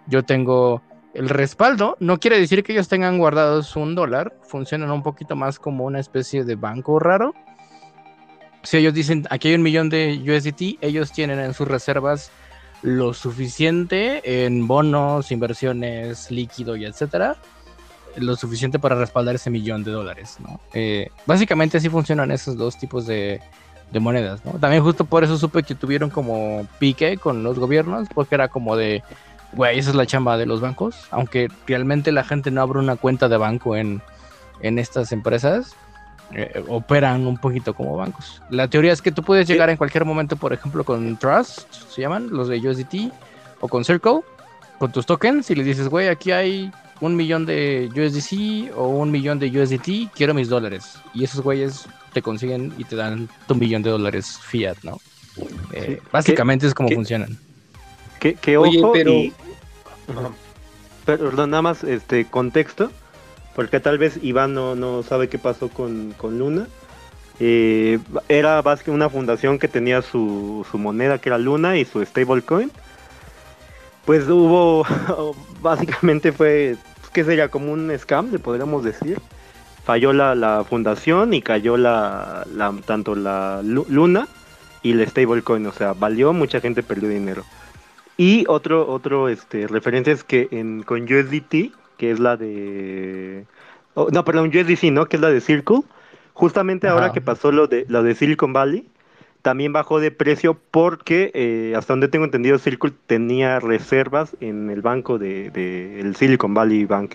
yo tengo el respaldo, no quiere decir que ellos tengan guardados un dólar, funcionan un poquito más como una especie de banco raro si ellos dicen aquí hay un millón de USDT, ellos tienen en sus reservas lo suficiente en bonos, inversiones, líquido y etcétera, lo suficiente para respaldar ese millón de dólares, ¿no? Eh, básicamente así funcionan esos dos tipos de, de monedas, ¿no? También justo por eso supe que tuvieron como pique con los gobiernos, porque era como de, güey, esa es la chamba de los bancos, aunque realmente la gente no abre una cuenta de banco en, en estas empresas, eh, operan un poquito como bancos. La teoría es que tú puedes llegar en cualquier momento, por ejemplo, con Trust, se llaman, los de USDT, o con Circle, con tus tokens, y le dices, güey, aquí hay un millón de USDC o un millón de USDT, quiero mis dólares. Y esos güeyes te consiguen y te dan tu millón de dólares fiat, ¿no? Eh, básicamente es como ¿Qué? funcionan. que, que Oye, pero- y- Pero perdón, nada más este contexto, porque tal vez Iván no, no sabe qué pasó con, con Luna. Eh, era una fundación que tenía su, su moneda que era Luna y su stablecoin. Pues hubo, básicamente fue, ¿qué sería? Como un scam, le podríamos decir. Falló la, la fundación y cayó la, tanto la Lu- Luna y el stablecoin, o sea, valió, mucha gente perdió dinero. Y otro, otro este, referencia es que en, con USDT, que es la de... oh, no, perdón, USDC, ¿no? Que es la de Circle. Justamente ahora que pasó lo de, lo de Silicon Valley, también bajó de precio porque, eh, hasta donde tengo entendido, Circle tenía reservas en el banco de, de el Silicon Valley Bank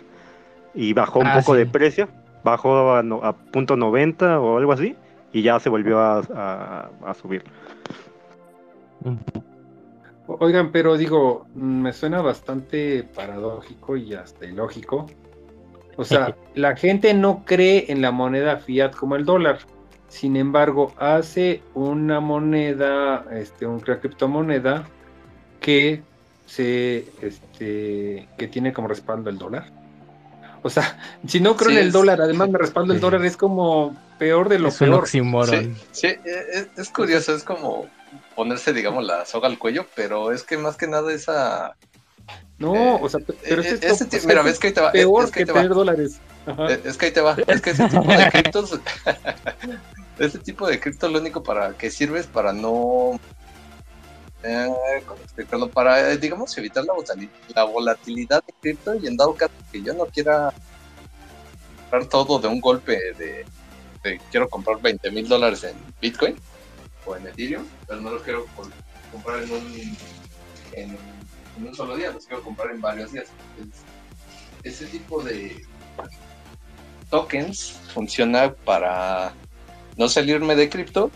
y bajó un Ah, poco sí. de precio, bajó a, no- a punto 90 o algo así y ya se volvió a, a- a subir. Oigan, pero digo, mm, me suena bastante paradójico y hasta ilógico. O sea, la gente no cree en la moneda fiat como el dólar. Sin embargo, hace una moneda, este, una criptomoneda que se, este, que tiene como respaldo el dólar. O sea, si no creo Sí, en el es- dólar, además me respaldo el dólar, es como peor de lo Es un peor. oxímoron. Sí, sí, e- e- es, curioso, es como ponerse, digamos, la soga al cuello, pero es que más que nada esa... No, Eh, o sea, pe- pero eh, es ese ti- mira, ves que ahí te va, peor es que que ahí te va. tener dólares. Ajá. Eh, Es que ahí te va, es que ese tipo de criptos, ese tipo de cripto lo único para que sirve es para no, eh, ¿cómo explicarlo? Para, eh, digamos, evitar la, la volatilidad de cripto y en dado caso que yo no quiera comprar todo de un golpe de, de quiero comprar 20 mil dólares en Bitcoin o en Ethereum, pero no los quiero comprar en un, en, un solo día, los quiero comprar en varios días. Ese tipo de tokens funciona para no salirme de cripto,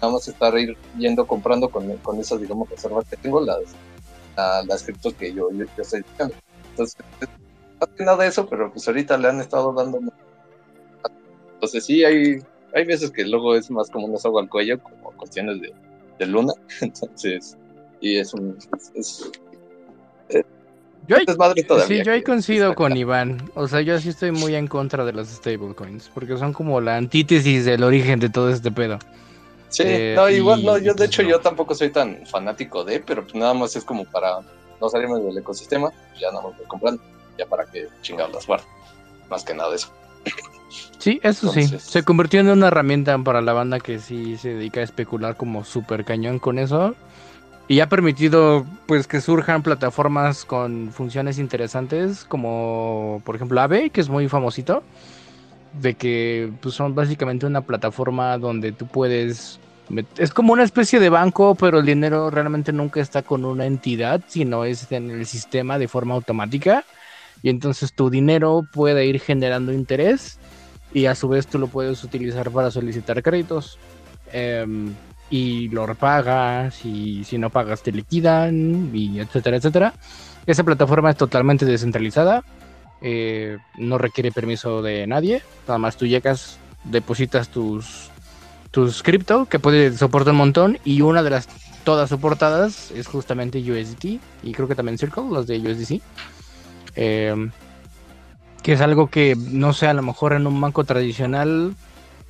nada más estar ir yendo comprando con, con esas, digamos, reservas que tengo, las, la- las criptos que yo, yo, estoy buscando. Entonces, más que nada eso, pero pues ahorita le han estado dando. Entonces, sí, hay, hay veces que luego es más como una soga al cuello, cuestiones de, de luna. Entonces, y es un. Es, es, Yo ahí- sí, yo ahí coincido con Iván. O sea, yo sí estoy muy en contra de las stablecoins, porque son como la antítesis del origen de todo este pedo. Sí, Eh, no, igual y- no, yo de hecho no. yo tampoco soy tan fanático de, pero pues nada más es como para no salirme del ecosistema, ya nada más voy comprando, ya para que chingados las guardo. Más que nada eso. Sí, eso sí. Se convirtió en una herramienta para la banda que sí se dedica a especular como súper cañón con eso. Y ha permitido pues que surjan plataformas con funciones interesantes como por ejemplo Aave, que es muy famosito. De que pues, son básicamente una plataforma donde tú puedes... Es como una especie de banco, pero el dinero realmente nunca está con una entidad, sino es en el sistema de forma automática. Y entonces tu dinero puede ir generando interés y a su vez tú lo puedes utilizar para solicitar créditos. Em, y lo repagas y si no pagas te liquidan y etcétera, etcétera. Esa plataforma es totalmente descentralizada, eh, no requiere permiso de nadie, nada más tú llegas, depositas tus, tus cripto que puede soportar un montón y una de las todas soportadas es justamente USDT y creo que también Circle, los de USDC. Em, que es algo que, no sé, a lo mejor en un banco tradicional,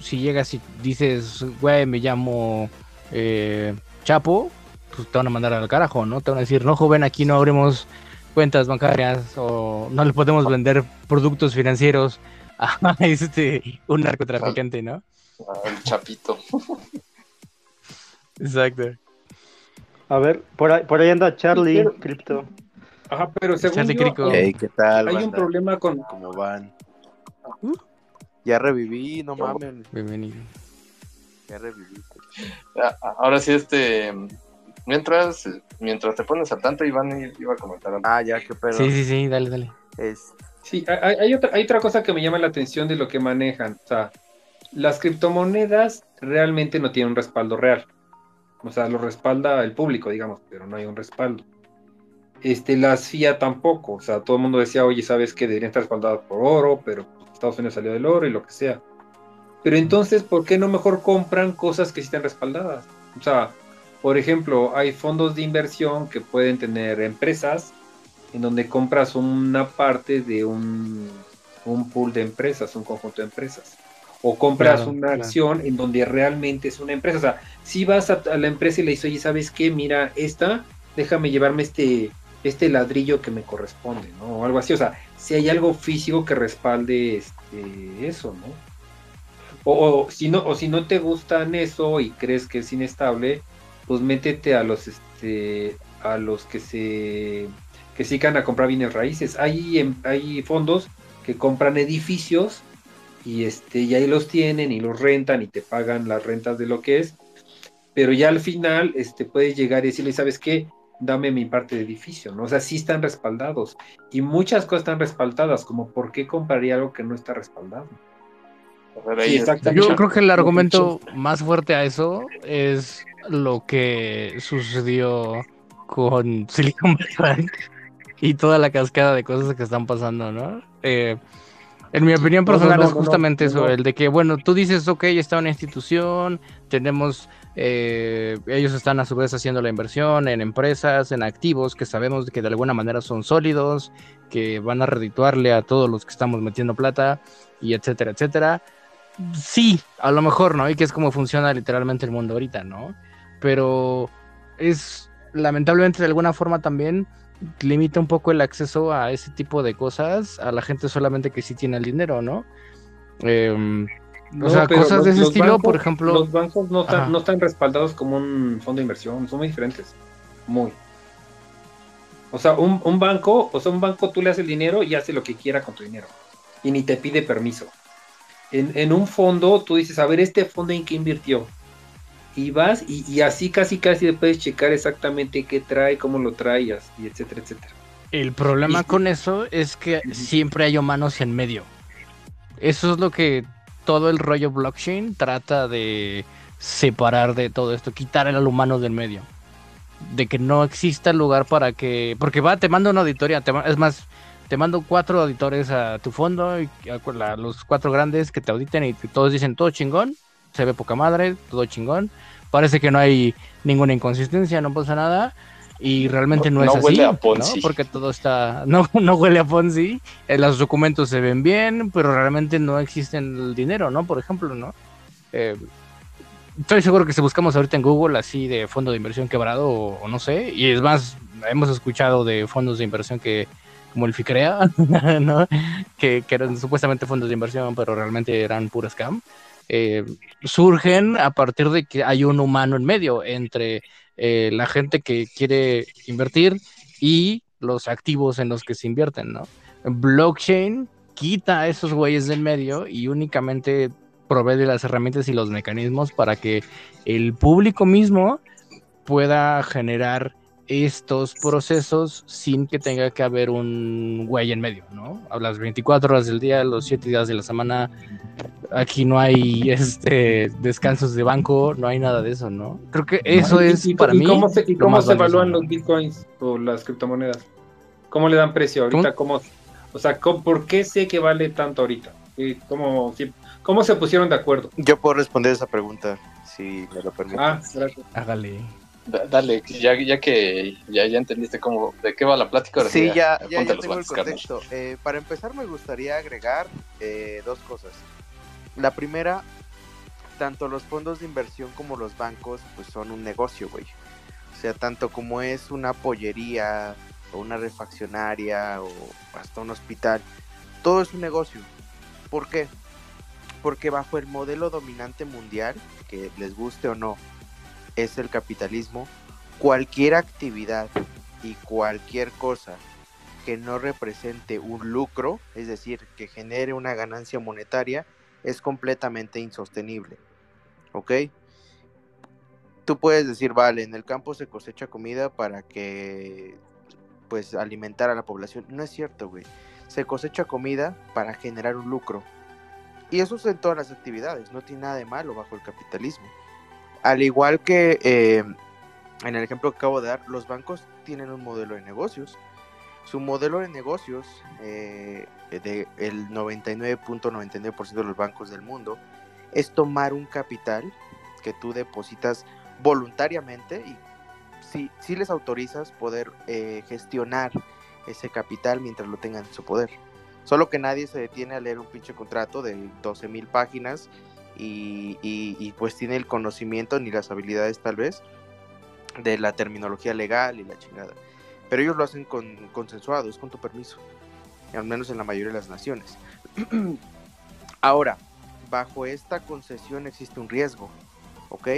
si llegas y dices, güey, me llamo eh, Chapo, pues te van a mandar al carajo, ¿no? Te van a decir, no, joven, aquí no abrimos cuentas bancarias o no le podemos vender productos financieros a este, un narcotraficante, ¿no? El chapito. Exacto. A ver, por ahí, por ahí anda Charlie, cripto. Ajá, pero según yo, Hey, ¿qué tal? hay un problema con... ¿Cómo van? Uh. Ya reviví, no mames. Bienvenido. Ya reviví. Ah, Ahora sí, este. Mientras, mientras te pones al tanto, Iván iba a comentar algo. Ah, ya, qué pedo. Sí, sí, sí, dale, dale. Es, Sí, hay, hay otra, hay otra cosa que me llama la atención de lo que manejan. O sea, las criptomonedas realmente no tienen un respaldo real. O sea, lo respalda el público, digamos, pero no hay un respaldo. Este, las FIA tampoco. O sea, todo el mundo decía, oye, sabes que deberían estar respaldadas por oro, pero Estados Unidos salió del oro y lo que sea. Pero entonces, ¿por qué no mejor compran cosas que sí están respaldadas? O sea, por ejemplo, hay fondos de inversión que pueden tener empresas en donde compras una parte de un, un pool de empresas, un conjunto de empresas. O compras Claro, una claro. acción en donde realmente es una empresa. O sea, si vas a, a la empresa y le dices, oye, ¿sabes qué? Mira, esta, déjame llevarme este, este ladrillo que me corresponde, ¿no? O algo así. O sea, si hay algo físico que respalde este, eso, ¿no? O, si no, o si no te gustan eso y crees que es inestable, pues métete a los este a los que se que se a comprar bienes raíces. Hay, em- hay fondos que compran edificios y este y ahí los tienen y los rentan y te pagan las rentas de lo que es. pero ya al final este, puedes llegar y decirle, ¿sabes qué? Dame mi parte de edificio, ¿no? O sea, sí están respaldados. Y muchas cosas están respaldadas, como ¿por qué compraría algo que no está respaldado? Sí. Yo creo que el argumento más fuerte a eso es lo que sucedió con Silicon Valley y toda la cascada de cosas que están pasando, ¿no? Eh, en mi opinión No, no, personal no, es no, no, justamente no, eso, no. el de que, bueno, tú dices, ok, está una institución, tenemos, eh, ellos están a su vez haciendo la inversión en empresas, en activos que sabemos que de alguna manera son sólidos, que van a redituarle a todos los que estamos metiendo plata y etcétera, etcétera sí, a lo mejor, ¿no? Y que es como funciona literalmente el mundo ahorita, ¿no? Pero es lamentablemente de alguna forma también limita un poco el acceso a ese tipo de cosas a la gente solamente que sí tiene el dinero, ¿no? Em, No, o sea, cosas de ese estilo, bancos- por ejemplo, Los bancos no están, no están respaldados como un fondo de inversión, son muy diferentes. Muy. O sea, un, un banco, o sea, un banco tú le haces el dinero y hace lo que quiera con tu dinero. Y ni te pide permiso. En, en un fondo, tú dices, a ver, este fondo en qué invirtió. Y vas, y, y así casi casi puedes checar exactamente qué trae, cómo lo traías, y etcétera, etcétera. El problema Y- con eso es que siempre hay humanos en medio. Eso es lo que todo el rollo blockchain trata de separar de todo esto, quitar al humano del medio. De que no exista lugar para que. Porque va, te mando una auditoría. te es más, te mando cuatro auditores a tu fondo, y a los cuatro grandes que te auditen y todos dicen todo chingón, se ve poca madre, todo chingón. Parece que no hay ninguna inconsistencia, no pasa nada. Y realmente no, No- es no así, huele a ¿no? Ponzi. Porque todo está, no, no huele a Ponzi, eh, los documentos se ven bien, pero realmente no existe el dinero, ¿no? Por ejemplo, ¿no? Eh, estoy seguro que si buscamos ahorita en Google así de fondo de inversión quebrado o, o no sé, y es más, hemos escuchado de fondos de inversión que como el FICREA, ¿no? Que, que eran supuestamente fondos de inversión, pero realmente eran puro scam. eh, surgen a partir de que hay un humano en medio entre eh, la gente que quiere invertir y los activos en los que se invierten, ¿no? Blockchain quita a esos güeyes del medio y únicamente provee las herramientas y los mecanismos para que el público mismo pueda generar estos procesos sin que tenga que haber un güey en medio, ¿no? A las 24 horas del día, los 7 días de la semana, aquí no hay este descansos de banco, no hay nada de eso, ¿no? Creo que eso ¿Y- es y- para y mí. ¿Cómo se, y cómo se evalúan ¿no? los bitcoins o las criptomonedas? ¿Cómo le dan precio ahorita? ¿Cómo? o sea, ¿cómo- ¿por qué sé que vale tanto ahorita? ¿Y ¿Cómo, si- ¿Cómo se pusieron de acuerdo? Yo puedo responder esa pregunta, si me lo permite. Ah, gracias. Hágale. Da- Dale, ya, ya que ya, ya entendiste cómo, de qué va la plática. ahora Sí, ya, ya, tengo el contexto. Eh, para empezar, me gustaría agregar eh, dos cosas. La primera, tanto los fondos de inversión como los bancos, pues son un negocio, güey. O sea, tanto como es una pollería o una refaccionaria o hasta un hospital, todo es un negocio. ¿Por qué? Porque bajo el modelo dominante mundial, que les guste o no, es el capitalismo, cualquier actividad y cualquier cosa que no represente un lucro, es decir, que genere una ganancia monetaria, es completamente insostenible. ¿Ok? Tú puedes decir, vale, en el campo se cosecha comida para que, pues, alimentar a la población. No es cierto, güey. Se cosecha comida para generar un lucro. Y eso es en todas las actividades, no tiene nada de malo bajo el capitalismo. Al igual que eh, en el ejemplo que acabo de dar, los bancos tienen un modelo de negocios. Su modelo de negocios, eh, de el 99.99% de los bancos del mundo, es tomar un capital que tú depositas voluntariamente y si, si les autorizas poder eh, gestionar ese capital mientras lo tengan en su poder. Solo que nadie se detiene a leer un pinche contrato de 12 mil páginas y, pues tiene el conocimiento ni las habilidades tal vez de la terminología legal y la chingada. Pero ellos lo hacen con, consensuado, es con tu permiso. Al menos en la mayoría de las naciones. Ahora, bajo esta concesión existe un riesgo, ¿ok?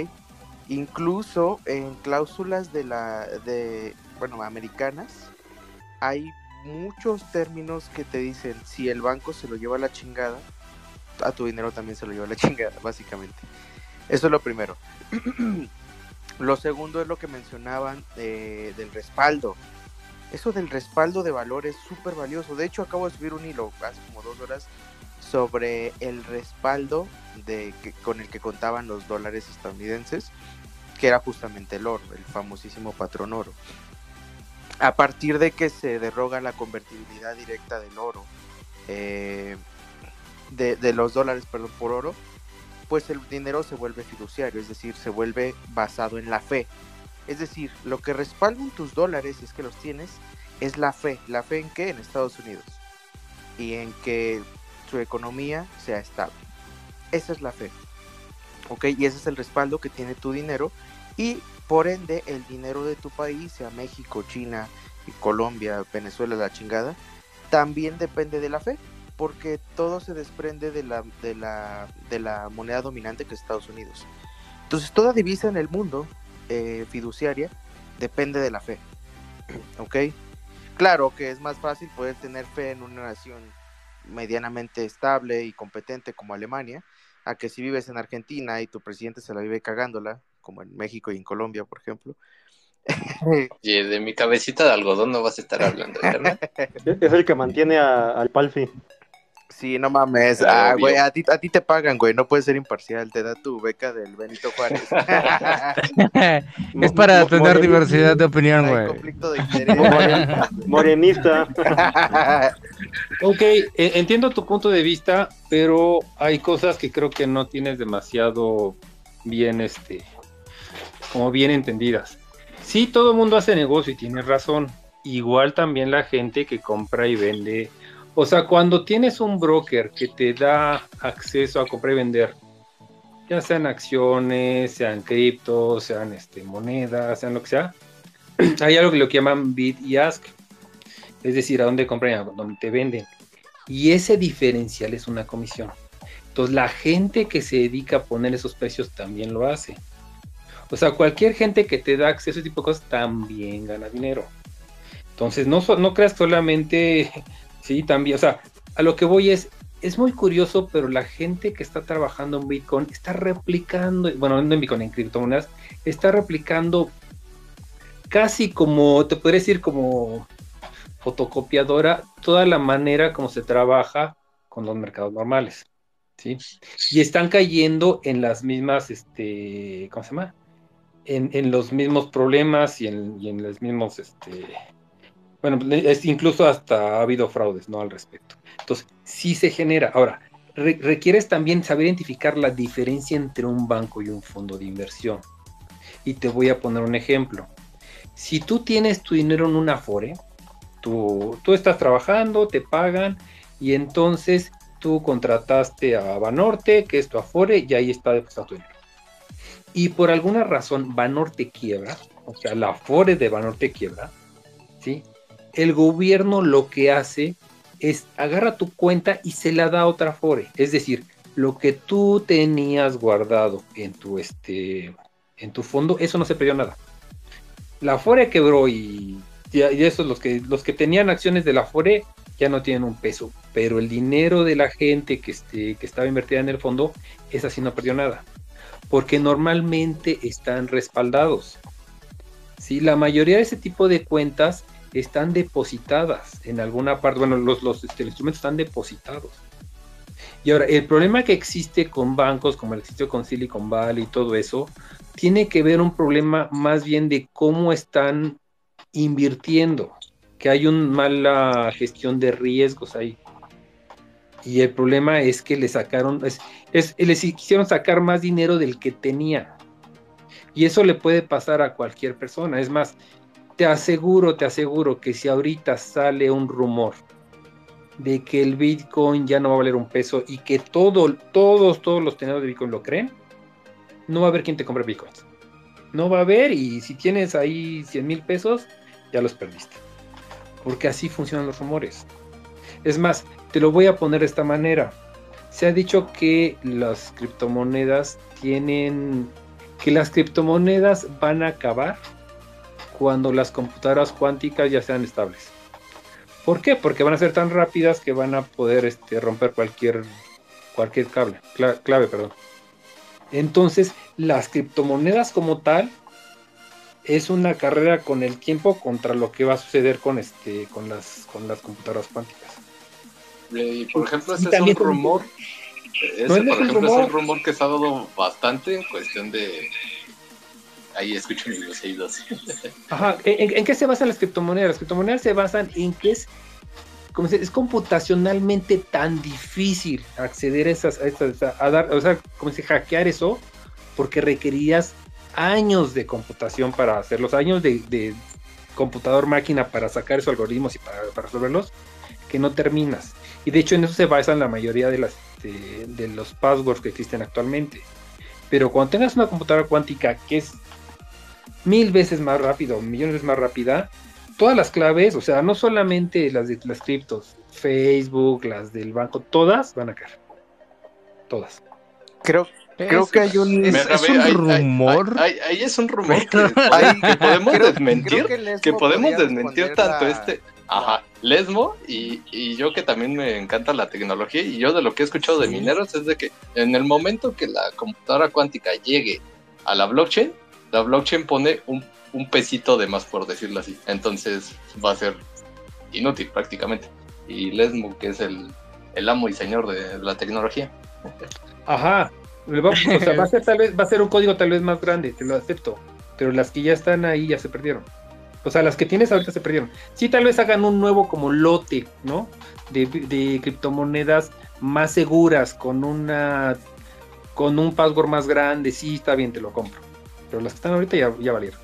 Incluso en cláusulas de la, de, bueno, americanas, hay muchos términos que te dicen si el banco se lo lleva a la chingada, a tu dinero también se lo lleva la chingada, básicamente. Eso es lo primero. Lo segundo es lo que mencionaban de- del respaldo. Eso del respaldo de valor es súper valioso. De hecho, acabo de subir un hilo hace como dos horas sobre el respaldo de con el que contaban los dólares estadounidenses, que era justamente el oro, el famosísimo patrón oro. A partir de que se derroga la convertibilidad directa del oro, eh, de, los dólares, perdón, por oro, pues el dinero se vuelve fiduciario, es decir, se vuelve basado en la fe. Es decir, lo que respaldan tus dólares, si es que los tienes, es la fe. ¿La fe en qué? En Estados Unidos. Y en que su economía sea estable. Esa es la fe. ¿Ok? Y ese es el respaldo que tiene tu dinero. Y por ende, el dinero de tu país, sea México, China, Colombia, Venezuela, la chingada, también depende de la fe. Porque todo se desprende de la, de la, de la moneda dominante que es Estados Unidos. Entonces, toda divisa en el mundo eh, fiduciaria depende de la fe. ¿Ok? Claro que es más fácil poder tener fe en una nación medianamente estable y competente como Alemania, a que si vives en Argentina y tu presidente se la vive cagándola, como en México y en Colombia, por ejemplo. Y de mi cabecita de algodón no vas a estar hablando, carnal. Es el que mantiene a- al Palfi. Sí, no mames. Ah, güey, a ti, a ti te pagan, güey. No puedes ser imparcial. Te da tu beca del Benito Juárez. es para tener diversidad de opinión, güey. conflicto de interés. Moren- Morenista. Ok, e- entiendo tu punto de vista, pero hay cosas que creo que no tienes demasiado bien, este, como bien entendidas. Sí, todo el mundo hace negocio y tienes razón. Igual también la gente que compra y vende. O sea, cuando tienes un broker que te da acceso a comprar y vender, ya sean acciones, sean criptos, sean este, monedas, sean lo que sea, hay algo que lo llaman bid y ask es decir, a dónde compran y a dónde te venden. Y ese diferencial es una comisión. Entonces la gente que se dedica a poner esos precios también lo hace. O sea, cualquier gente que te da acceso a ese tipo de cosas también gana dinero. Entonces no, no creas solamente, sí, también, o sea, a lo que voy es, es muy curioso, pero la gente que está trabajando en Bitcoin está replicando, bueno, no en Bitcoin, en criptomonedas, está replicando casi como, te podría decir como fotocopiadora toda la manera como se trabaja con los mercados normales, ¿sí? Y están cayendo en las mismas, este, ¿cómo se llama? En, en los mismos problemas y en, y en los mismos, este, bueno, es, incluso hasta ha habido fraudes, ¿no? Al respecto. Entonces, sí se genera. Ahora, re- requieres también saber identificar la diferencia entre un banco y un fondo de inversión. Y te voy a poner un ejemplo. Si tú tienes tu dinero en una Afore, tú, tú estás trabajando, te pagan y entonces tú contrataste a Banorte, que es tu Afore, y ahí está depositado tu dinero. Y por alguna razón Banorte quiebra, o sea, la Afore de Banorte quiebra, ¿sí? El gobierno lo que hace es agarra tu cuenta y se la da a otra Afore. Es decir, lo que tú tenías guardado en tu, este, en tu fondo, eso no se perdió nada. La Afore quebró y y esos los que los que tenían acciones de la Afore ya no tienen un peso, pero el dinero de la gente que, este, que estaba invertida en el fondo, esa sí no perdió nada, porque normalmente están respaldados. Sí, la mayoría de ese tipo de cuentas están depositadas en alguna parte, bueno, los, este, los instrumentos están depositados. Y ahora, el problema que existe con bancos, como el existió con Silicon Valley y todo eso, tiene que ver un problema más bien de cómo están invirtiendo, que hay una mala gestión de riesgos ahí. Y el problema es que le sacaron, es, es, les quisieron sacar más dinero del que tenían. Y eso le puede pasar a cualquier persona. Es más, te aseguro, te aseguro que si ahorita sale un rumor de que el Bitcoin ya no va a valer un peso y que todo, todos, todos los tenedores de Bitcoin lo creen, no va a haber quien te compre Bitcoins. No va a haber y si tienes ahí 100 mil pesos, ya los perdiste. Porque así funcionan los rumores. Es más, te lo voy a poner de esta manera. Se ha dicho que las criptomonedas tienen, que las criptomonedas van a acabar cuando las computadoras cuánticas ya sean estables. ¿Por qué? Porque van a ser tan rápidas que van a poder este, romper cualquier, cualquier cable, cla- clave, perdón. Entonces, las criptomonedas como tal es una carrera con el tiempo contra lo que va a suceder con este con las con las computadoras cuánticas. Y por ejemplo, Y ese es un rumor. Ese, No, por es ejemplo, es rumor. un rumor que se ha dado bastante en cuestión de. Ahí escucho mis oídos. Ajá, ¿en, qué se basan las criptomonedas? Las criptomonedas se basan en que es, como se- es computacionalmente tan difícil acceder a esas, a esas- a dar, o sea, como se hackear eso, porque requerías años de computación para hacerlos, años de, computador máquina para sacar esos algoritmos y para, para resolverlos, que no terminas. Y de hecho en eso se basan la mayoría de, las, de, de los passwords que existen actualmente. Pero cuando tengas una computadora cuántica que es mil veces más rápido, millones de veces más rápida, todas las claves, o sea, no solamente las de las criptos, Facebook, las del banco, todas van a caer. Todas. Creo, creo Es- que hay un... es- un rumor. Ahí, es un rumor que, podemos creo- desmentir. creo que podemos desmentir tanto este. Ajá, Lesmo y, y yo que también me encanta la tecnología y yo de lo que he escuchado de mineros es de que en el momento que la computadora cuántica llegue a la blockchain, la blockchain pone un, un pesito de más por decirlo así. Entonces va a ser inútil prácticamente. Y Lesmo que es el, el amo y señor de la tecnología. Ajá. O sea, va a ser tal vez, va a ser un código tal vez más grande, te lo acepto. Pero las que ya están ahí ya se perdieron. O sea, las que tienes ahorita se perdieron. Sí, tal vez hagan un nuevo como lote, ¿no? De, de criptomonedas más seguras, con una con un password más grande, sí, está bien, te lo compro. Pero las que están ahorita ya, ya valieron.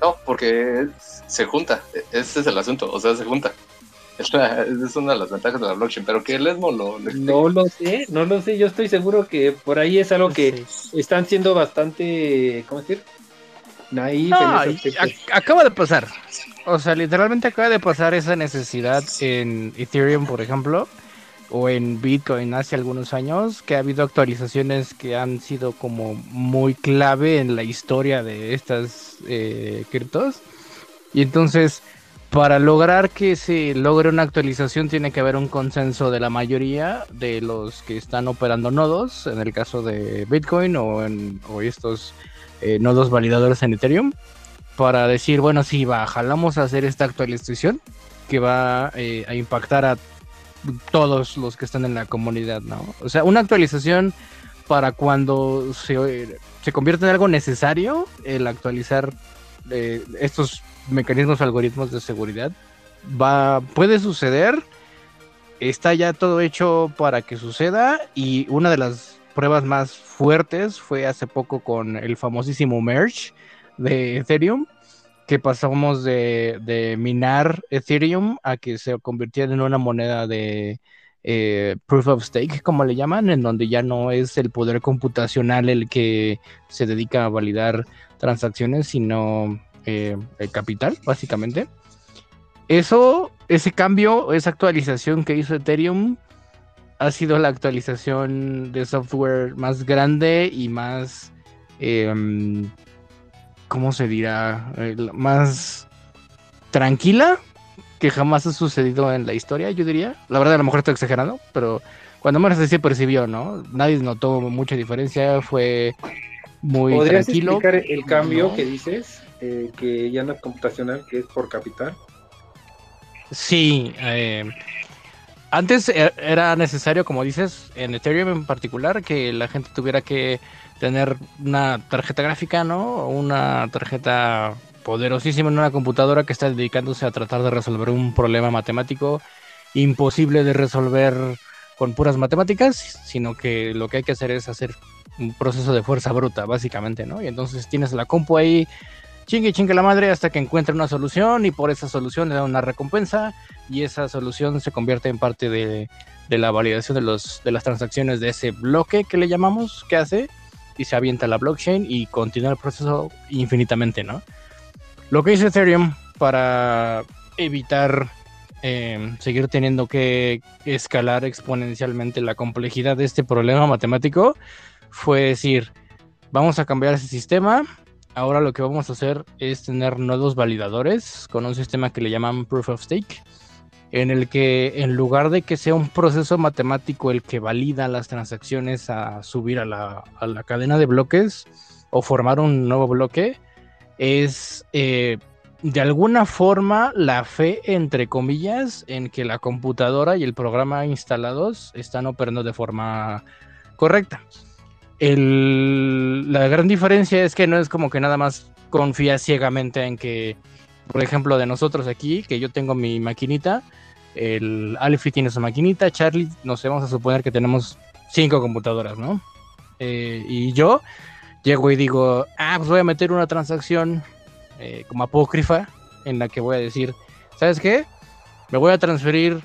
No, porque se junta. Ese es el asunto. O sea, se junta. Es, la- es una de las ventajas de la blockchain. Pero que Lesmo lo. No lo sé, no lo sé. Yo estoy seguro que por ahí es algo que Sí. están siendo bastante, ¿cómo decir? Naif No, en acaba de pasar. O sea, literalmente acaba de pasar esa necesidad en Ethereum, por ejemplo, o en Bitcoin hace algunos años, que ha habido actualizaciones que han sido como muy clave en la historia de estas eh, criptos. Y entonces, para lograr que se logre una actualización, tiene que haber un consenso de la mayoría de los que están operando nodos, en el caso de Bitcoin o, en, o estos eh, nodos validadores en Ethereum para decir, bueno, sí, va, jalamos a hacer esta actualización que va eh, a impactar a todos los que están en la comunidad, ¿no? O sea, una actualización para cuando se, se convierte en algo necesario el actualizar eh, estos mecanismos algoritmos de seguridad va puede suceder está ya todo hecho para que suceda y una de las pruebas más fuertes fue hace poco con el famosísimo merge de Ethereum, que pasamos de, de minar Ethereum a que se convirtiera en una moneda de eh, proof of stake, como le llaman, en donde ya no es el poder computacional el que se dedica a validar transacciones, sino eh, el capital, básicamente. Eso, ese cambio, esa actualización que hizo Ethereum ha sido la actualización de software más grande y más, eh, ¿cómo se dirá? Eh, más tranquila que jamás ha sucedido en la historia, yo diría. La verdad, a lo mejor estoy exagerando, pero cuando menos así se percibió, ¿no? Nadie notó mucha diferencia, fue muy ¿Podrías tranquilo. explicar el cambio No. que dices? Eh, que ya no es computacional, que es por capital. Sí, eh, antes era necesario, como dices, en Ethereum en particular, que la gente tuviera que tener una tarjeta gráfica, ¿no? Una tarjeta poderosísima en una computadora que está dedicándose a tratar de resolver un problema matemático imposible de resolver con puras matemáticas, sino que lo que hay que hacer es hacer un proceso de fuerza bruta, básicamente, ¿no? Y entonces tienes la compu ahí chingue chingue la madre hasta que encuentre una solución y por esa solución le da una recompensa y esa solución se convierte en parte de, de la validación de, los, de las transacciones de ese bloque que le llamamos que hace y se avienta la blockchain y continúa el proceso infinitamente, ¿no? Lo que hizo Ethereum para evitar eh, seguir teniendo que escalar exponencialmente la complejidad de este problema matemático fue decir, vamos a cambiar ese sistema, ahora lo que vamos a hacer es tener nodos validadores con un sistema que le llaman proof of stake, en el que en lugar de que sea un proceso matemático el que valida las transacciones a subir a la, cadena de bloques o formar un nuevo bloque, es eh, de alguna forma la fe, entre comillas, en que la computadora y el programa instalados están operando de forma correcta. La gran diferencia es que no es como que nada más confía ciegamente en que, por ejemplo, de nosotros aquí, que yo tengo mi maquinita, el Alfie tiene su maquinita, Charlie, no sé, vamos a suponer que tenemos cinco computadoras, ¿no? Eh, y yo llego y digo, ah, pues voy a meter una transacción eh, como apócrifa en la que voy a decir, ¿sabes qué? Me voy a transferir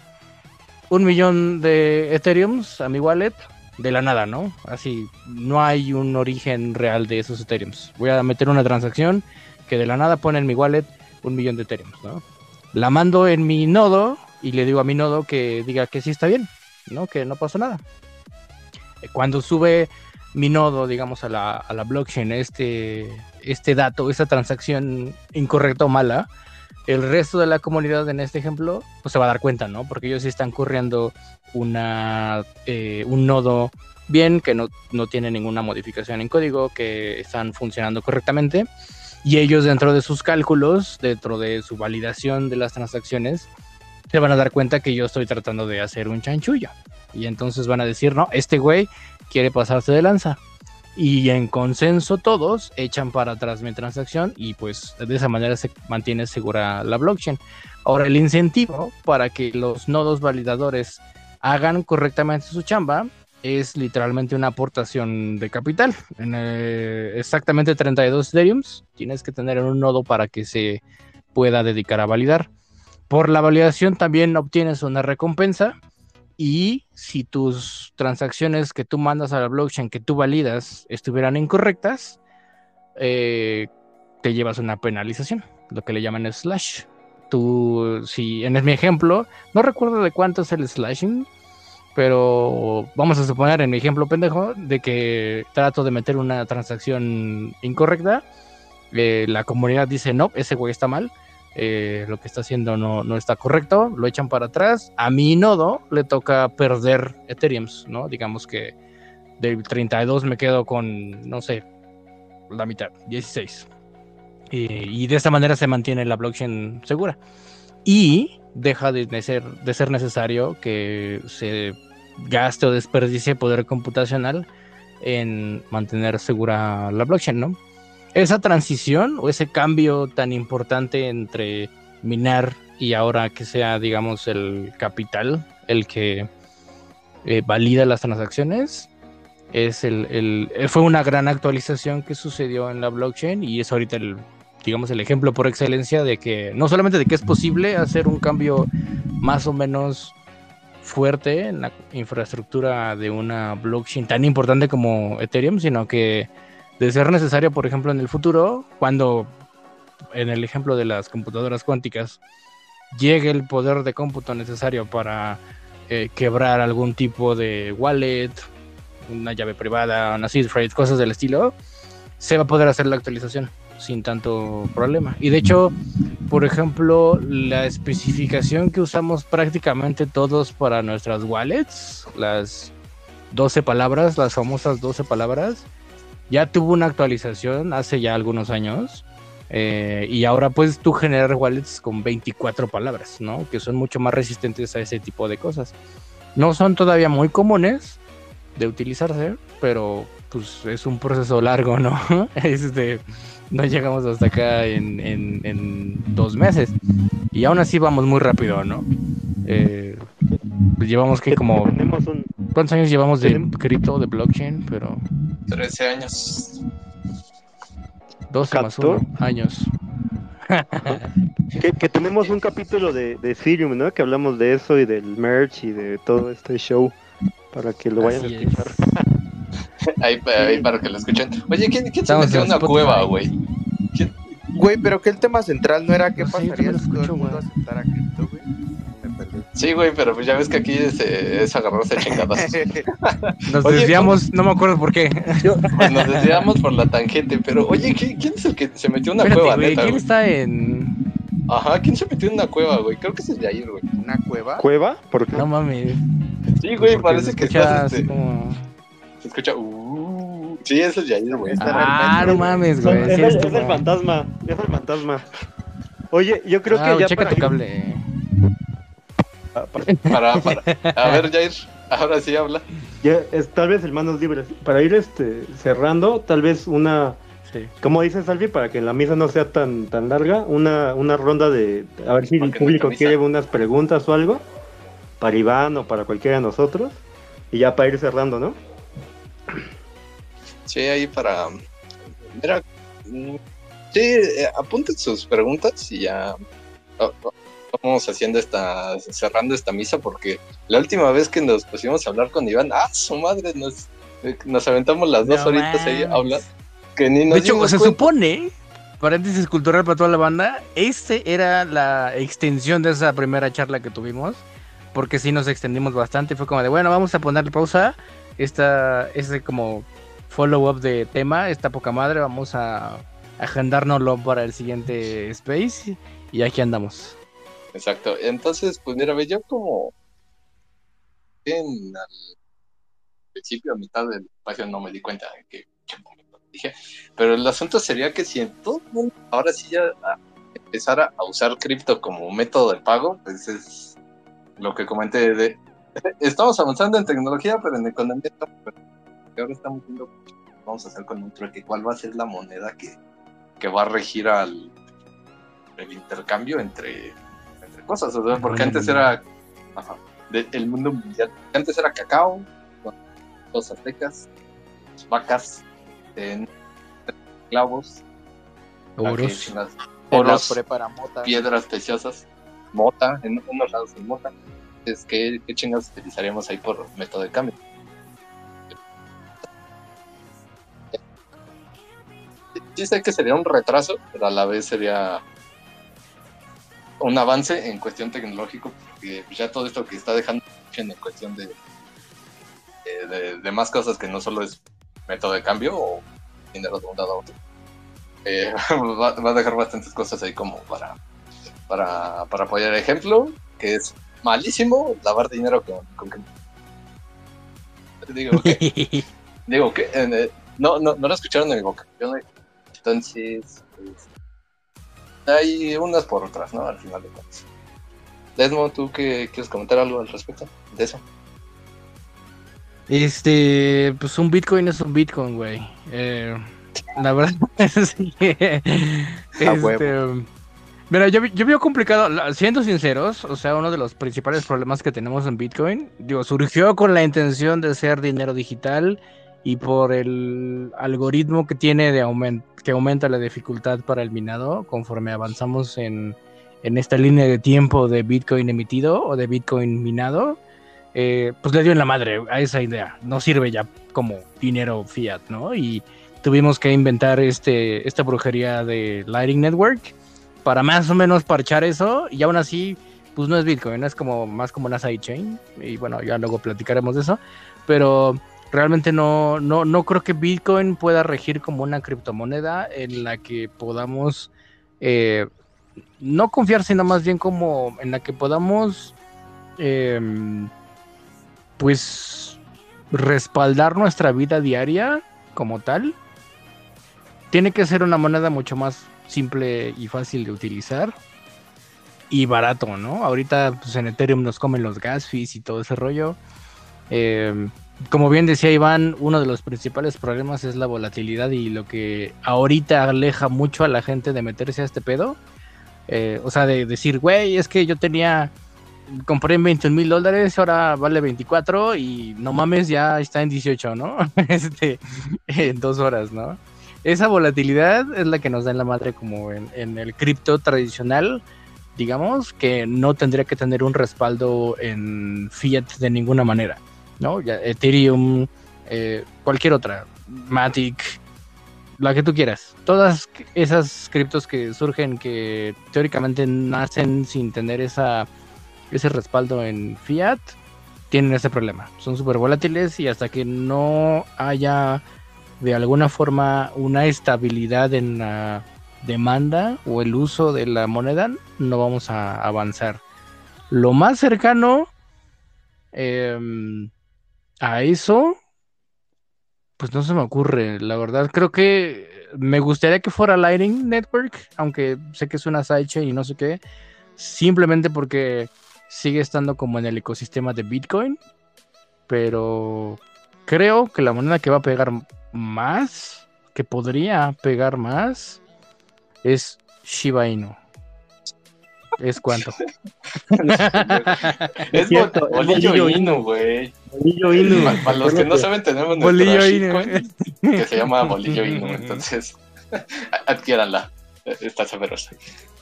un millón de Ethereums a mi wallet de la nada, ¿no? Así, no hay un origen real de esos Ethereums. Voy a meter una transacción que de la nada pone en mi wallet un millón de Ethereums, ¿no? La mando en mi nodo y le digo a mi nodo que diga que sí está bien, ¿no? Que no pasó nada. Eh, Cuando sube mi nodo, digamos, a la, a la blockchain, este, este dato, esta transacción incorrecta o mala, el resto de la comunidad en este ejemplo, pues se va a dar cuenta, ¿no? Porque ellos sí están corriendo una, eh, un nodo bien, que no, no tiene ninguna modificación en código, que están funcionando correctamente. Y ellos dentro de sus cálculos, dentro de su validación de las transacciones, se van a dar cuenta que yo estoy tratando de hacer un chanchullo. Y entonces van a decir, no, este güey quiere pasarse de lanza. Y en consenso todos echan para atrás mi transacción y pues de esa manera se mantiene segura la blockchain. Ahora el incentivo para que los nodos validadores hagan correctamente su chamba es literalmente una aportación de capital. Eh, exactamente 32 Ethereums tienes que tener en un nodo para que se pueda dedicar a validar. Por la validación también obtienes una recompensa y si tus transacciones que tú mandas a la blockchain que tú validas estuvieran incorrectas, eh, te llevas una penalización, lo que le llaman slash. Tú, si en mi ejemplo, no recuerdo de cuánto es el slashing, pero vamos a suponer en mi ejemplo pendejo de que trato de meter una transacción incorrecta, eh, la comunidad dice no, ese güey está mal, eh, lo que está haciendo no, no está correcto, lo echan para atrás. A mi nodo le toca perder Ethereums, ¿no? Digamos que del 32 me quedo con, no sé, la mitad, 16. Y, y de esta manera se mantiene la blockchain segura. Y deja de ser, de ser necesario que se gaste o desperdicie poder computacional en mantener segura la blockchain, ¿no? esa transición o ese cambio tan importante entre minar y ahora que sea, digamos, el capital el que eh, valida las transacciones, es el, el- eh, fue una gran actualización que sucedió en la blockchain y es ahorita el, digamos, el ejemplo por excelencia de que no solamente de que es posible hacer un cambio más o menos fuerte en la infraestructura de una blockchain tan importante como Ethereum, sino que de ser necesario, por ejemplo, en el futuro, cuando en el ejemplo de las computadoras cuánticas llegue el poder de cómputo necesario para eh, quebrar algún tipo de wallet, una llave privada, una seed phrase, cosas del estilo, se va a poder hacer la actualización sin tanto problema. Y de hecho, por ejemplo, la especificación que usamos prácticamente todos para nuestras wallets, las 12 palabras, las famosas 12 palabras, ya tuvo una actualización hace ya algunos años. eh, y ahora puedes tú generar wallets con 24 palabras, ¿no? Que son mucho más resistentes a ese tipo de cosas. No son todavía muy comunes de utilizarse, pero pues es un proceso largo, ¿no? Este, no llegamos hasta acá en, en- en dos meses. Y aún así vamos muy rápido, ¿no? Eh, pues llevamos que como... Un, ¿Cuántos años llevamos de Tenemos- cripto, de blockchain? Pero 13 años. 12 más ¿Captor? 1 años. que, que tenemos un capítulo de, de Ethereum, ¿no? Que hablamos de eso y del merch y de todo este show para que lo vayan Así a es. Ahí, ahí para que lo escuchen. Oye, ¿quién, quién se metió en una Spotify. cueva, güey? Güey, pero que el tema central no era qué No yo pasaría si todo el escucho, mundo güey. aceptara cripto, güey. Sí, güey, pero pues ya ves que aquí es, eh, es agarrarse a chingadas. Nos Oye, desviamos, no me acuerdo por qué. Pues nos desviamos por la tangente, pero oye, ¿quién, es el que se metió en una Espérate, cueva, güey, neta, ¿quién güey? está en...? Ajá, ¿quién se metió en una cueva, güey? Creo que es el de ayer, güey. ¿Una cueva? ¿Cueva? ¿Por qué? No mames. Sí, güey, Porque parece que estás, así este, como... se escucha, uh, Sí, eso es Yair, güey. Está Ah, no mames, Es, güey. es sí el, es el güey. fantasma, es el fantasma. Oye, yo creo Ah, que ya checa para tu cable. ah, para- Para, para. A ver, Jair, ahora sí habla. ya es tal vez el manos libres. Para ir este cerrando, tal vez una, Sí. como dice Salvi, para que la misa no sea tan tan larga, una, una ronda de a ver si el público quiere unas preguntas o algo para Iván o para cualquiera de nosotros y ya para ir cerrando, ¿no? Sí, ahí para. Mira. mm, Sí, eh, apunten sus preguntas y ya. va- va- Vamos haciendo esta. cerrando esta misa porque la última vez que nos pusimos a hablar con Iván, ¡ah, su madre! Nos, eh, nos aventamos las dos No horitas ahí hablar. Que ni nos De hecho, se cuenta. supone, paréntesis cultural para toda la banda, este era la extensión de esa primera charla que tuvimos, porque sí nos extendimos bastante, fue como de, bueno, vamos a ponerle pausa, esta, ese como follow-up de tema, esta poca madre, vamos a agendárnoslo para el siguiente space, y aquí andamos. Exacto. Entonces, pues mira, ve, yo como en al principio, a mitad del espacio, no me di cuenta de que dije. Pero el asunto sería que si en todo el mundo ahora sí ya empezara a usar cripto como método de pago, pues es lo que comenté de estamos avanzando en tecnología, pero en economía ahora estamos viendo qué vamos a hacer con un trueque, cuál va a ser la moneda que, que va a regir al el intercambio entre, entre cosas, o sea, porque antes era ajá, de- el mundo mundial, antes era cacao, los aztecas, vacas, en clavos, Oros. las piedras preciosas, mota, en unos lados en mota. ¿Qué chingados utilizaríamos ahí por método de cambio? Sí sé que sería un retraso, pero a la vez sería un avance en cuestión tecnológico, porque ya todo esto que está dejando en cuestión de, de, más cosas que no solo es método de cambio o dinero de un lado a otro. Eh, va, va a dejar bastantes cosas ahí como para, para, para apoyar ejemplo, que es malísimo lavar dinero con, con Digo que, digo que eh, no, no, no lo escucharon en mi boca. Yo no- entonces, pues, hay unas por otras, ¿no? Al final de cuentas. Desmo, ¿tú qué quieres comentar algo al respecto de eso? Este, pues un Bitcoin es un Bitcoin, güey. Eh, la verdad es que. Este, mira, yo, yo veo complicado, siendo sinceros, o sea, uno de los principales problemas que tenemos en Bitcoin, digo, surgió con la intención de ser dinero digital y por el algoritmo que tiene de que aumenta la dificultad para el minado conforme avanzamos en, en esta línea de tiempo de Bitcoin emitido o de Bitcoin minado eh, pues le dio en la madre a esa idea. No sirve ya como dinero fiat, ¿no? Y tuvimos que inventar este, esta brujería de Lightning Network para más o menos parchar eso. Y aún así, pues no es Bitcoin, es como más como una sidechain. Y bueno, ya luego platicaremos de eso. Pero realmente no, no, no creo que Bitcoin pueda regir como una criptomoneda en la que podamos eh, no confiar, sino más bien como en la que podamos em, pues respaldar nuestra vida diaria como tal. Tiene que ser una moneda mucho más simple y fácil de utilizar y barato, ¿no? Ahorita pues en Ethereum nos comen los gas fees y todo ese rollo. Eh, como bien decía Iván, uno de los principales problemas es la volatilidad y lo que ahorita aleja mucho a la gente de meterse a este pedo. Eh, o sea, de decir, güey, es que yo tenía compré en 21 mil dólares, ahora vale 24 y no mames, ya está en 18, ¿no? este, en dos horas, ¿no? Esa volatilidad es la que nos da en la madre como en, en el cripto tradicional, digamos, que no tendría que tener un respaldo en fiat de ninguna manera, ¿no? Ya, Ethereum, eh, cualquier otra, Matic, la que tú quieras. Todas esas criptos que surgen que teóricamente nacen sin tener esa ese respaldo en fiat tienen ese problema. Son súper volátiles y hasta que no haya de alguna forma una estabilidad en la demanda o el uso de la moneda, no vamos a avanzar. Lo más cercano eh, a eso Pues no se me ocurre, la verdad. Creo que me gustaría que fuera Lightning Network, aunque sé que es una sidechain y no sé qué. Simplemente porque sigue estando como en el ecosistema de Bitcoin. Pero creo que la moneda que va a pegar más, que podría pegar más, es Shiba Inu. ¿Es cuánto? es cierto, bolillo bolillo inu, güey. Bolillo Inu. Pa- Para los que no saben, tenemos nuestra Bolillo Inu. shitcoin que se llama Bolillo Inu, entonces adquiéranla, está sabrosa.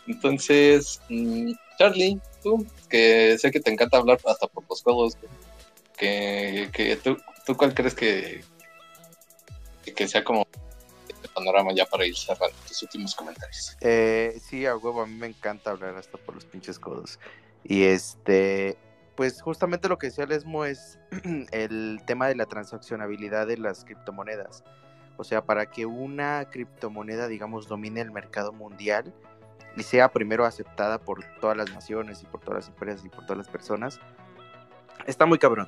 Entonces, mm, Charlie, tú, que sé que te encanta hablar hasta por los codos, que, que tú, ¿tú cuál crees que, que sea como panorama ya para ir cerrando tus últimos comentarios? Eh, sí, a huevo, a mí me encanta hablar hasta por los pinches codos. Y este, pues justamente lo que decía Lesmo es el tema de la transaccionabilidad de las criptomonedas. O sea, para que una criptomoneda, digamos, domine el mercado mundial y sea primero aceptada por todas las naciones y por todas las empresas y por todas las personas, está muy cabrón.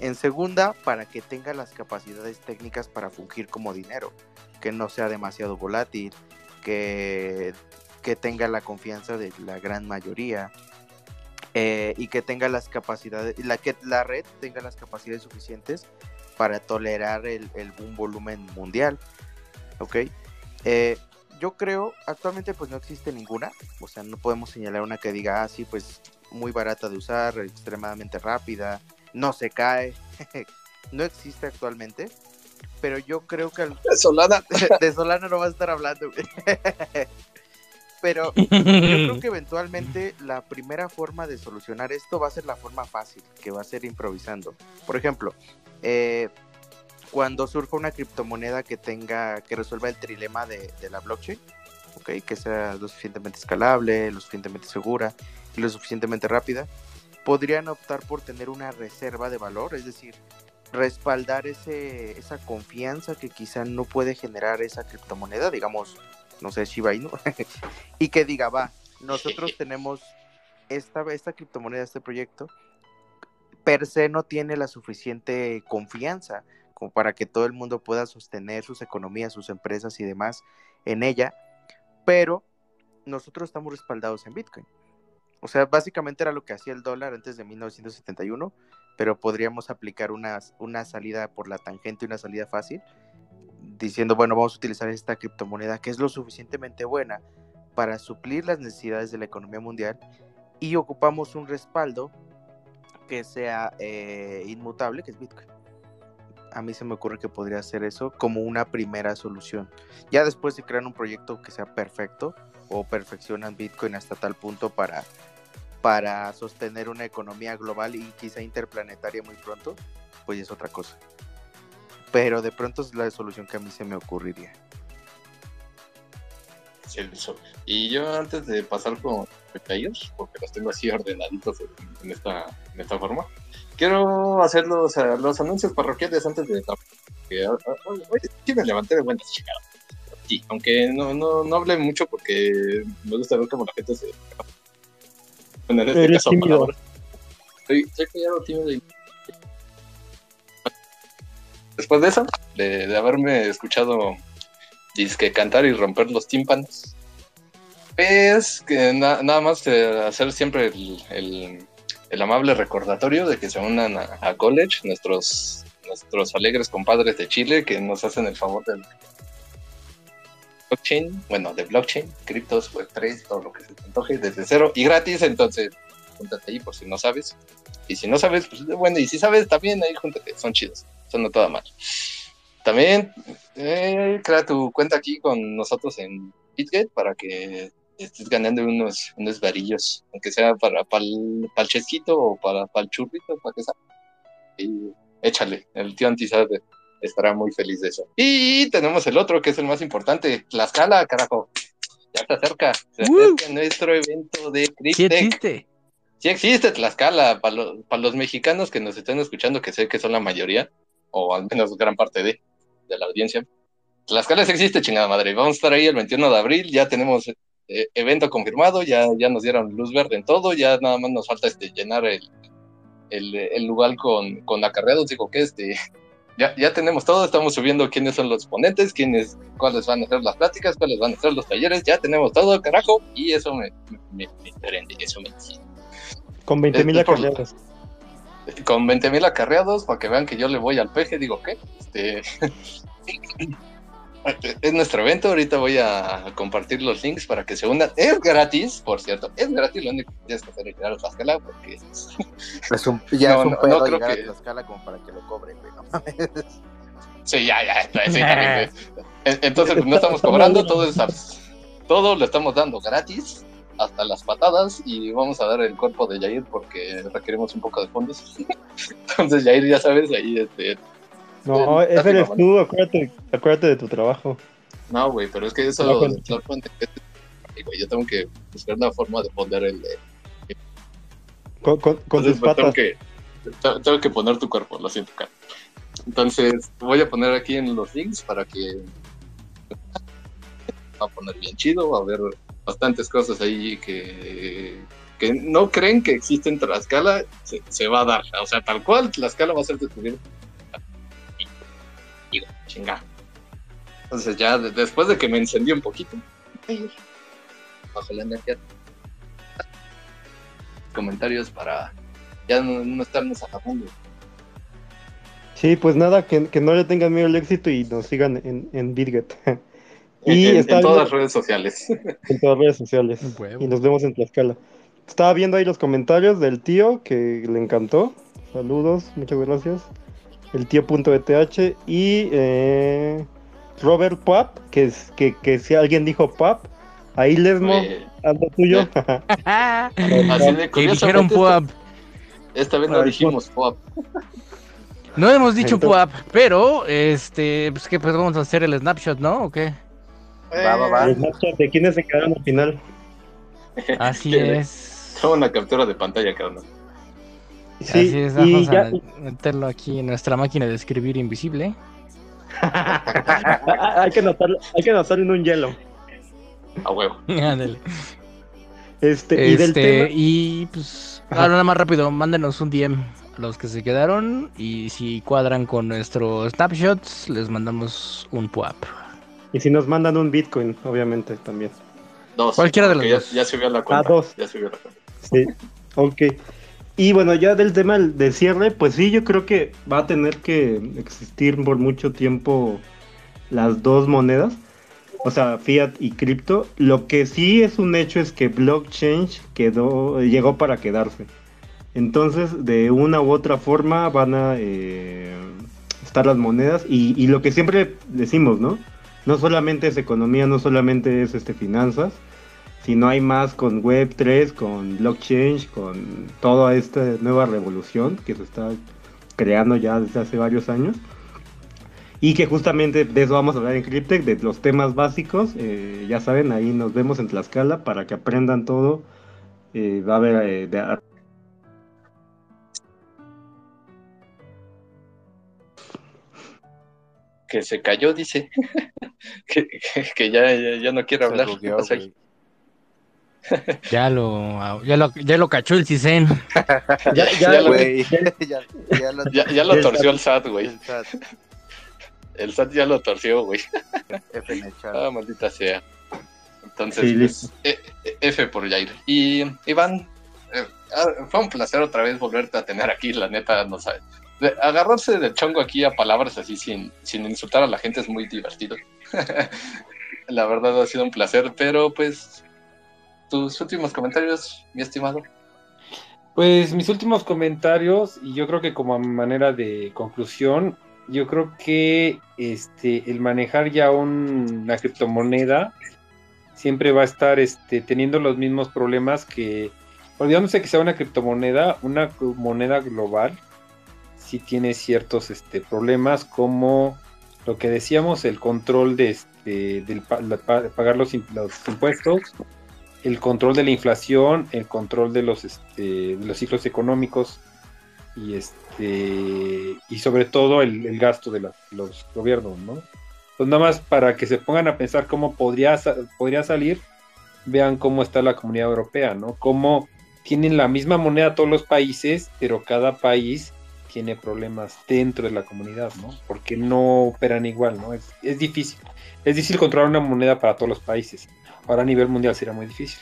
En segunda, para que tenga las capacidades técnicas para fungir como dinero, que no sea demasiado volátil, que, que tenga la confianza de la gran mayoría eh, y que tenga las capacidades, la que la red tenga las capacidades suficientes para tolerar el, el- un volumen mundial, ¿ok? Eh, yo creo, actualmente pues no existe ninguna, o sea, no podemos señalar una que diga, ah, sí, pues muy barata de usar, extremadamente rápida, no se cae, no existe actualmente, pero yo creo que al- Solana. de Solana no vas a estar hablando. Pero yo creo que eventualmente la primera forma de solucionar esto va a ser la forma fácil, que va a ser improvisando. Por ejemplo, eh, cuando surja una criptomoneda que tenga, que resuelva el trilema de, de la blockchain, ¿ok? que sea lo suficientemente escalable, lo suficientemente segura y lo suficientemente rápida, podrían optar por tener una reserva de valor, es decir, respaldar ese, esa confianza que quizá no puede generar esa criptomoneda, digamos, no sé, Shiba Inu, y que diga, va, nosotros tenemos esta, esta criptomoneda, este proyecto, per se no tiene la suficiente confianza como para que todo el mundo pueda sostener sus economías, sus empresas y demás en ella, pero nosotros estamos respaldados en Bitcoin. O sea, básicamente era lo que hacía el dólar antes de 1971, pero podríamos aplicar una, una salida por la tangente, una salida fácil, diciendo, bueno, vamos a utilizar esta criptomoneda que es lo suficientemente buena para suplir las necesidades de la economía mundial y ocupamos un respaldo que sea eh, inmutable, que es Bitcoin. A mí se me ocurre que podría ser eso como una primera solución. Ya después se crean un proyecto que sea perfecto o perfeccionan Bitcoin hasta tal punto para, para sostener una economía global y quizá interplanetaria muy pronto, pues es otra cosa. Pero de pronto es la solución que a mí se me ocurriría. Y yo antes de pasar con detalles, porque los tengo así ordenaditos en, esta, en esta forma, quiero hacer los, eh, los anuncios parroquiales antes de... Que, ah, ah, sí me levanté de buenas, chingada. Aunque no, no, no hable mucho porque me gusta ver cómo la gente se... Bueno, en este Eres caso, tímido. Soy, soy callado, tímido y... Después de eso, de, de haberme escuchado disque cantar y romper los tímpanos, es que na- nada más hacer siempre el, el- el amable recordatorio de que se unan a, a college, nuestros, nuestros alegres compadres de Chile que nos hacen el favor del blockchain, bueno, de blockchain, criptos, web 3, todo lo que se te antoje desde cero y gratis, entonces júntate ahí por si no sabes. Y si no sabes, pues bueno, y si sabes también ahí júntate, son chidos, son no toda mal. También eh, crea tu cuenta aquí con nosotros en BitGet para que estés ganando unos, unos varillos, aunque sea para, para, el, chesquito o para, para el churrito, para que sea. Y échale, el tío Antizade estará muy feliz de eso. Y tenemos el otro, que es el más importante, Tlaxcala, carajo. Ya se acerca, se Uh. acerca nuestro evento de Sí Cryptech. existe. Sí existe Tlaxcala, para los, para los mexicanos que nos estén escuchando, que sé que son la mayoría, o al menos gran parte de, de la audiencia. Tlaxcala sí existe, chingada madre. Vamos a estar ahí el 21 de abril, ya tenemos eh, evento confirmado, ya, ya nos dieron luz verde en todo, ya nada más nos falta este llenar el, el, el lugar con, con acarreados, digo que este, ya, ya tenemos todo, estamos subiendo quiénes son los ponentes, quiénes, cuáles van a ser las pláticas, cuáles van a ser los talleres, ya tenemos todo, carajo, y eso me, me, me prende, eso me enciende. Con 20 mil acarreados. Con 20 mil acarreados, para que vean que yo le voy al peje, digo, ¿qué? Este... Es nuestro evento, ahorita voy a compartir los links para que se unan. Es gratis, por cierto, es gratis, lo único que tienes que hacer es llegar a Tlaxcala, porque es- Es un, ya No, es un no, pedo no creo llegar que- a Tlaxcala como para que lo cobre, güey. No mames. Sí, ya, ya, sí, también, güey. En- Entonces, pues, no estamos cobrando, todo es todo lo estamos dando gratis, hasta las patadas, y vamos a dar el cuerpo de Yair porque requerimos un poco de fondos. Entonces, Yair, ya sabes, ahí este. No, Eh, eres mamá. tú, acuérdate, acuérdate de tu trabajo. No, güey, pero es que No, eso, y, güey, yo tengo que buscar una forma de poner el. Con, con, con Entonces, tus pues, que, tengo que poner tu cuerpo, lo siento, cara. Entonces, voy a poner aquí en los links para que va a poner bien chido, va a haber bastantes cosas ahí que, que no creen que existen Tlaxcala, se, se va a dar. O sea, tal cual, Tlaxcala va a ser descubierto. Chinga. Entonces, ya de- después de que me encendí un poquito, bajo la energía. Comentarios para ya no, no estarnos agarrando. Sí, pues nada, que, que no le tengan miedo al éxito y nos sigan en, en Bitget. Y en- todas viendo- las redes sociales. en todas las redes sociales. Huevo. Y nos vemos en Tlaxcala. Estaba viendo ahí los comentarios del tío que le encantó. Saludos, muchas gracias. El tío.eth y eh, Robert Pap, que, es, que, que si alguien dijo Pap, ahí Lesmo, Eh, lo tuyo. así de Que dijeron esta- Puap. Esta vez no Ay, dijimos POAP. No hemos dicho Entonces- Puap, pero este, pues que pues vamos a hacer el snapshot, ¿no? ¿O qué? Va, va, va. El Snapchat de quiénes se quedaron al final. Así es. Tengo una captura de pantalla, cabrón. Sí, Así es, y vamos ya, a meterlo aquí en nuestra máquina de escribir invisible. hay que anotarlo, hay que anotarlo en un hielo. A huevo. Ándale. Este, y del Este, tema, y pues, Ajá. ahora nada más rápido, mándenos un DM a los que se quedaron y si cuadran con nuestros snapshots, les mandamos un PUAP. y si nos mandan un Bitcoin, obviamente también. Dos. Cualquiera de los ya, dos. ya subió la cuenta. Ah, dos. Ya subió la cuenta. Sí, ok. Y bueno, ya del tema de cierre, pues sí, yo creo que va a tener que existir por mucho tiempo las dos monedas, o sea, fiat y cripto. Lo que sí es un hecho es que blockchain quedó, llegó para quedarse. Entonces, de una u otra forma van a eh, estar las monedas y, y lo que siempre decimos, ¿no? No solamente es economía, no solamente es este finanzas, sino hay más con Web3, con blockchain, con toda esta nueva revolución que se está creando ya desde hace varios años. Y que justamente de eso vamos a hablar en Cryptech, de los temas básicos. eh, ya saben, ahí nos vemos en Tlaxcala para que aprendan todo. Eh, va a haber eh, de- Que se cayó, dice. que, que- que ya, ya, ya no quiere hablar. bugueó, O sea, güey. Ya lo, ya lo, ya lo cachó el CISEN. Ya, ya, Ya lo- ya, ya lo ya, ya lo El torció el SAT, güey. el SAT ya lo torció, güey. Ah, maldita sea. Entonces, Sí, pues, F por Jair. Y Iván, eh, ah, fue un placer otra vez volverte a tener aquí, la neta, no sabes. De- agarrarse del chongo aquí a palabras así sin, sin insultar a la gente es muy divertido. la verdad ha sido un placer, pero pues tus últimos comentarios, mi estimado. Pues mis últimos comentarios, y yo creo que como manera de conclusión, yo creo que este el manejar ya un- una criptomoneda siempre va a estar este, teniendo los mismos problemas que, olvidándose que sea una criptomoneda, una moneda global, sí tiene ciertos este, problemas como lo que decíamos, el control de este, del la- pa- pagar los impuestos, el control de la inflación, el control de los, este, los ciclos económicos y este y sobre todo el, gasto de los gobiernos, ¿no? Pues nada más para que se pongan a pensar cómo podría, podría salir, vean cómo está la comunidad europea, ¿no? Cómo tienen la misma moneda todos los países, pero cada país tiene problemas dentro de la comunidad, ¿no? Porque no operan igual, ¿no? Es, es difícil. Es difícil controlar una moneda para todos los países. Ahora a nivel mundial será muy difícil.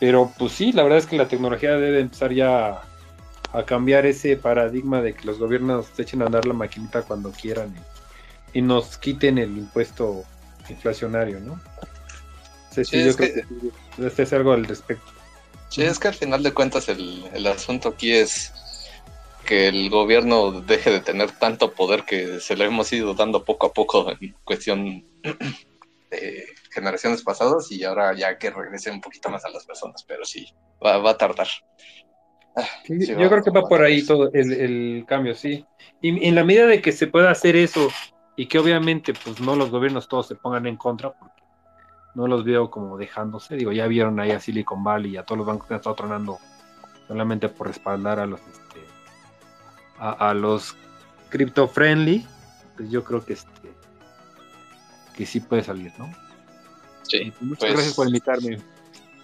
Pero pues sí, la verdad es que la tecnología debe empezar ya a cambiar ese paradigma de que los gobiernos echen a andar la maquinita cuando quieran y, y nos quiten el impuesto inflacionario, ¿no? Sí, sí, Sí, yo es creo que- que debe hacer algo al respecto. Sí, es que al final de cuentas el, el asunto aquí es que el gobierno deje de tener tanto poder que se lo hemos ido dando poco a poco en cuestión de generaciones pasadas y ahora ya que regrese un poquito más a las personas, pero sí, va, va a tardar. Ah, Sí, sí, yo creo que va por ahí todo el, el cambio, sí. Y en la medida de que se pueda hacer eso y que obviamente pues no los gobiernos todos se pongan en contra, porque no los veo como dejándose. Digo, ya vieron ahí a Silicon Valley y a todos los bancos que han estado tronando solamente por respaldar a los este, a, a los crypto friendly. Pues yo creo que este que sí puede salir, ¿no? Sí, muchas pues- gracias por invitarme.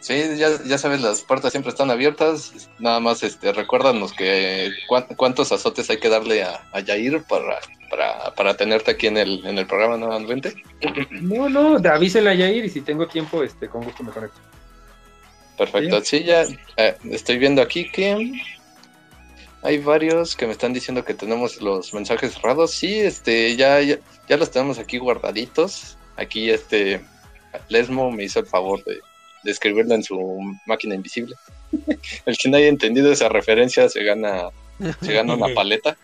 sí ya, ya sabes, las puertas siempre están abiertas. Nada más este, recuérdanos que cuán- cuántos azotes hay que darle a, a Yair para, para, para tenerte aquí en el, en el programa nuevamente. No, no, avísenle a Yair y si tengo tiempo, este, con gusto me conecto. Perfecto, sí, ya eh, estoy viendo aquí que hay varios que me están diciendo que tenemos los mensajes cerrados. Sí, este, ya, ya, ya los tenemos aquí guardaditos. Aquí este Lesmo me hizo el favor de, de escribirlo en su máquina invisible. el que no haya entendido esa referencia se gana, se gana una paleta.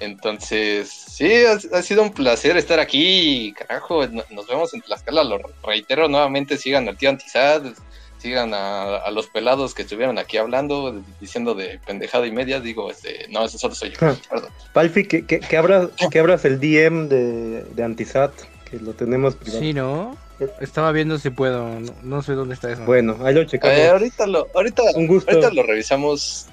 Entonces, sí, ha, ha sido un placer estar aquí. Carajo, no- nos vemos en Tlaxcala. Lo reitero nuevamente: sigan al tío Antizad, sigan a, a los pelados que estuvieron aquí hablando, diciendo de pendejada y media. Digo, este, no, eso solo soy yo. Perdón. Palfi, que, que, que abras, que abras el DM de, de Antisat, que lo tenemos privado. Sí, ¿no? Estaba viendo si puedo. No, no sé dónde está eso. Bueno, ahí lo checamos. Eh, ahorita, lo, ahorita, Un gusto. ahorita lo revisamos.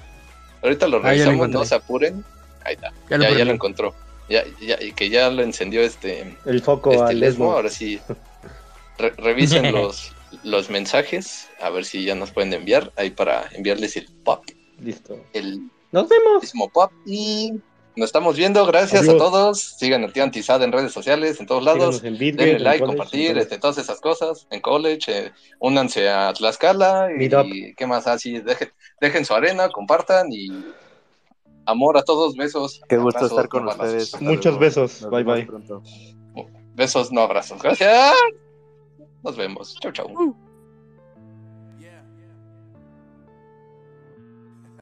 Ahorita lo Ah, lo revisamos, no se apuren. Ahí está, ya lo ya, ya perdí. lo encontró. Ya, ya, y que ya lo encendió este. El foco este al Lesmo, Lesmo. ahora sí. re- revisen los, los mensajes, a ver si ya nos pueden enviar ahí para enviarles el pop, Listo. el Nos vemos. mismo pop. Y nos estamos viendo, gracias Adiós. a todos. Sigan a Tío Antizad en redes sociales, en todos lados. Síganos en Bitget, Denle en like, College, compartir, este, todas esas cosas en college, eh, únanse a Tlaxcala Meetup. y qué más así, dejen, dejen su arena, compartan y amor a todos, besos. Qué gusto abrazos, estar con ustedes. Muchos besos. Nos Bye, bye. pronto. Besos, no abrazos. Gracias. Nos vemos. Chau, chau.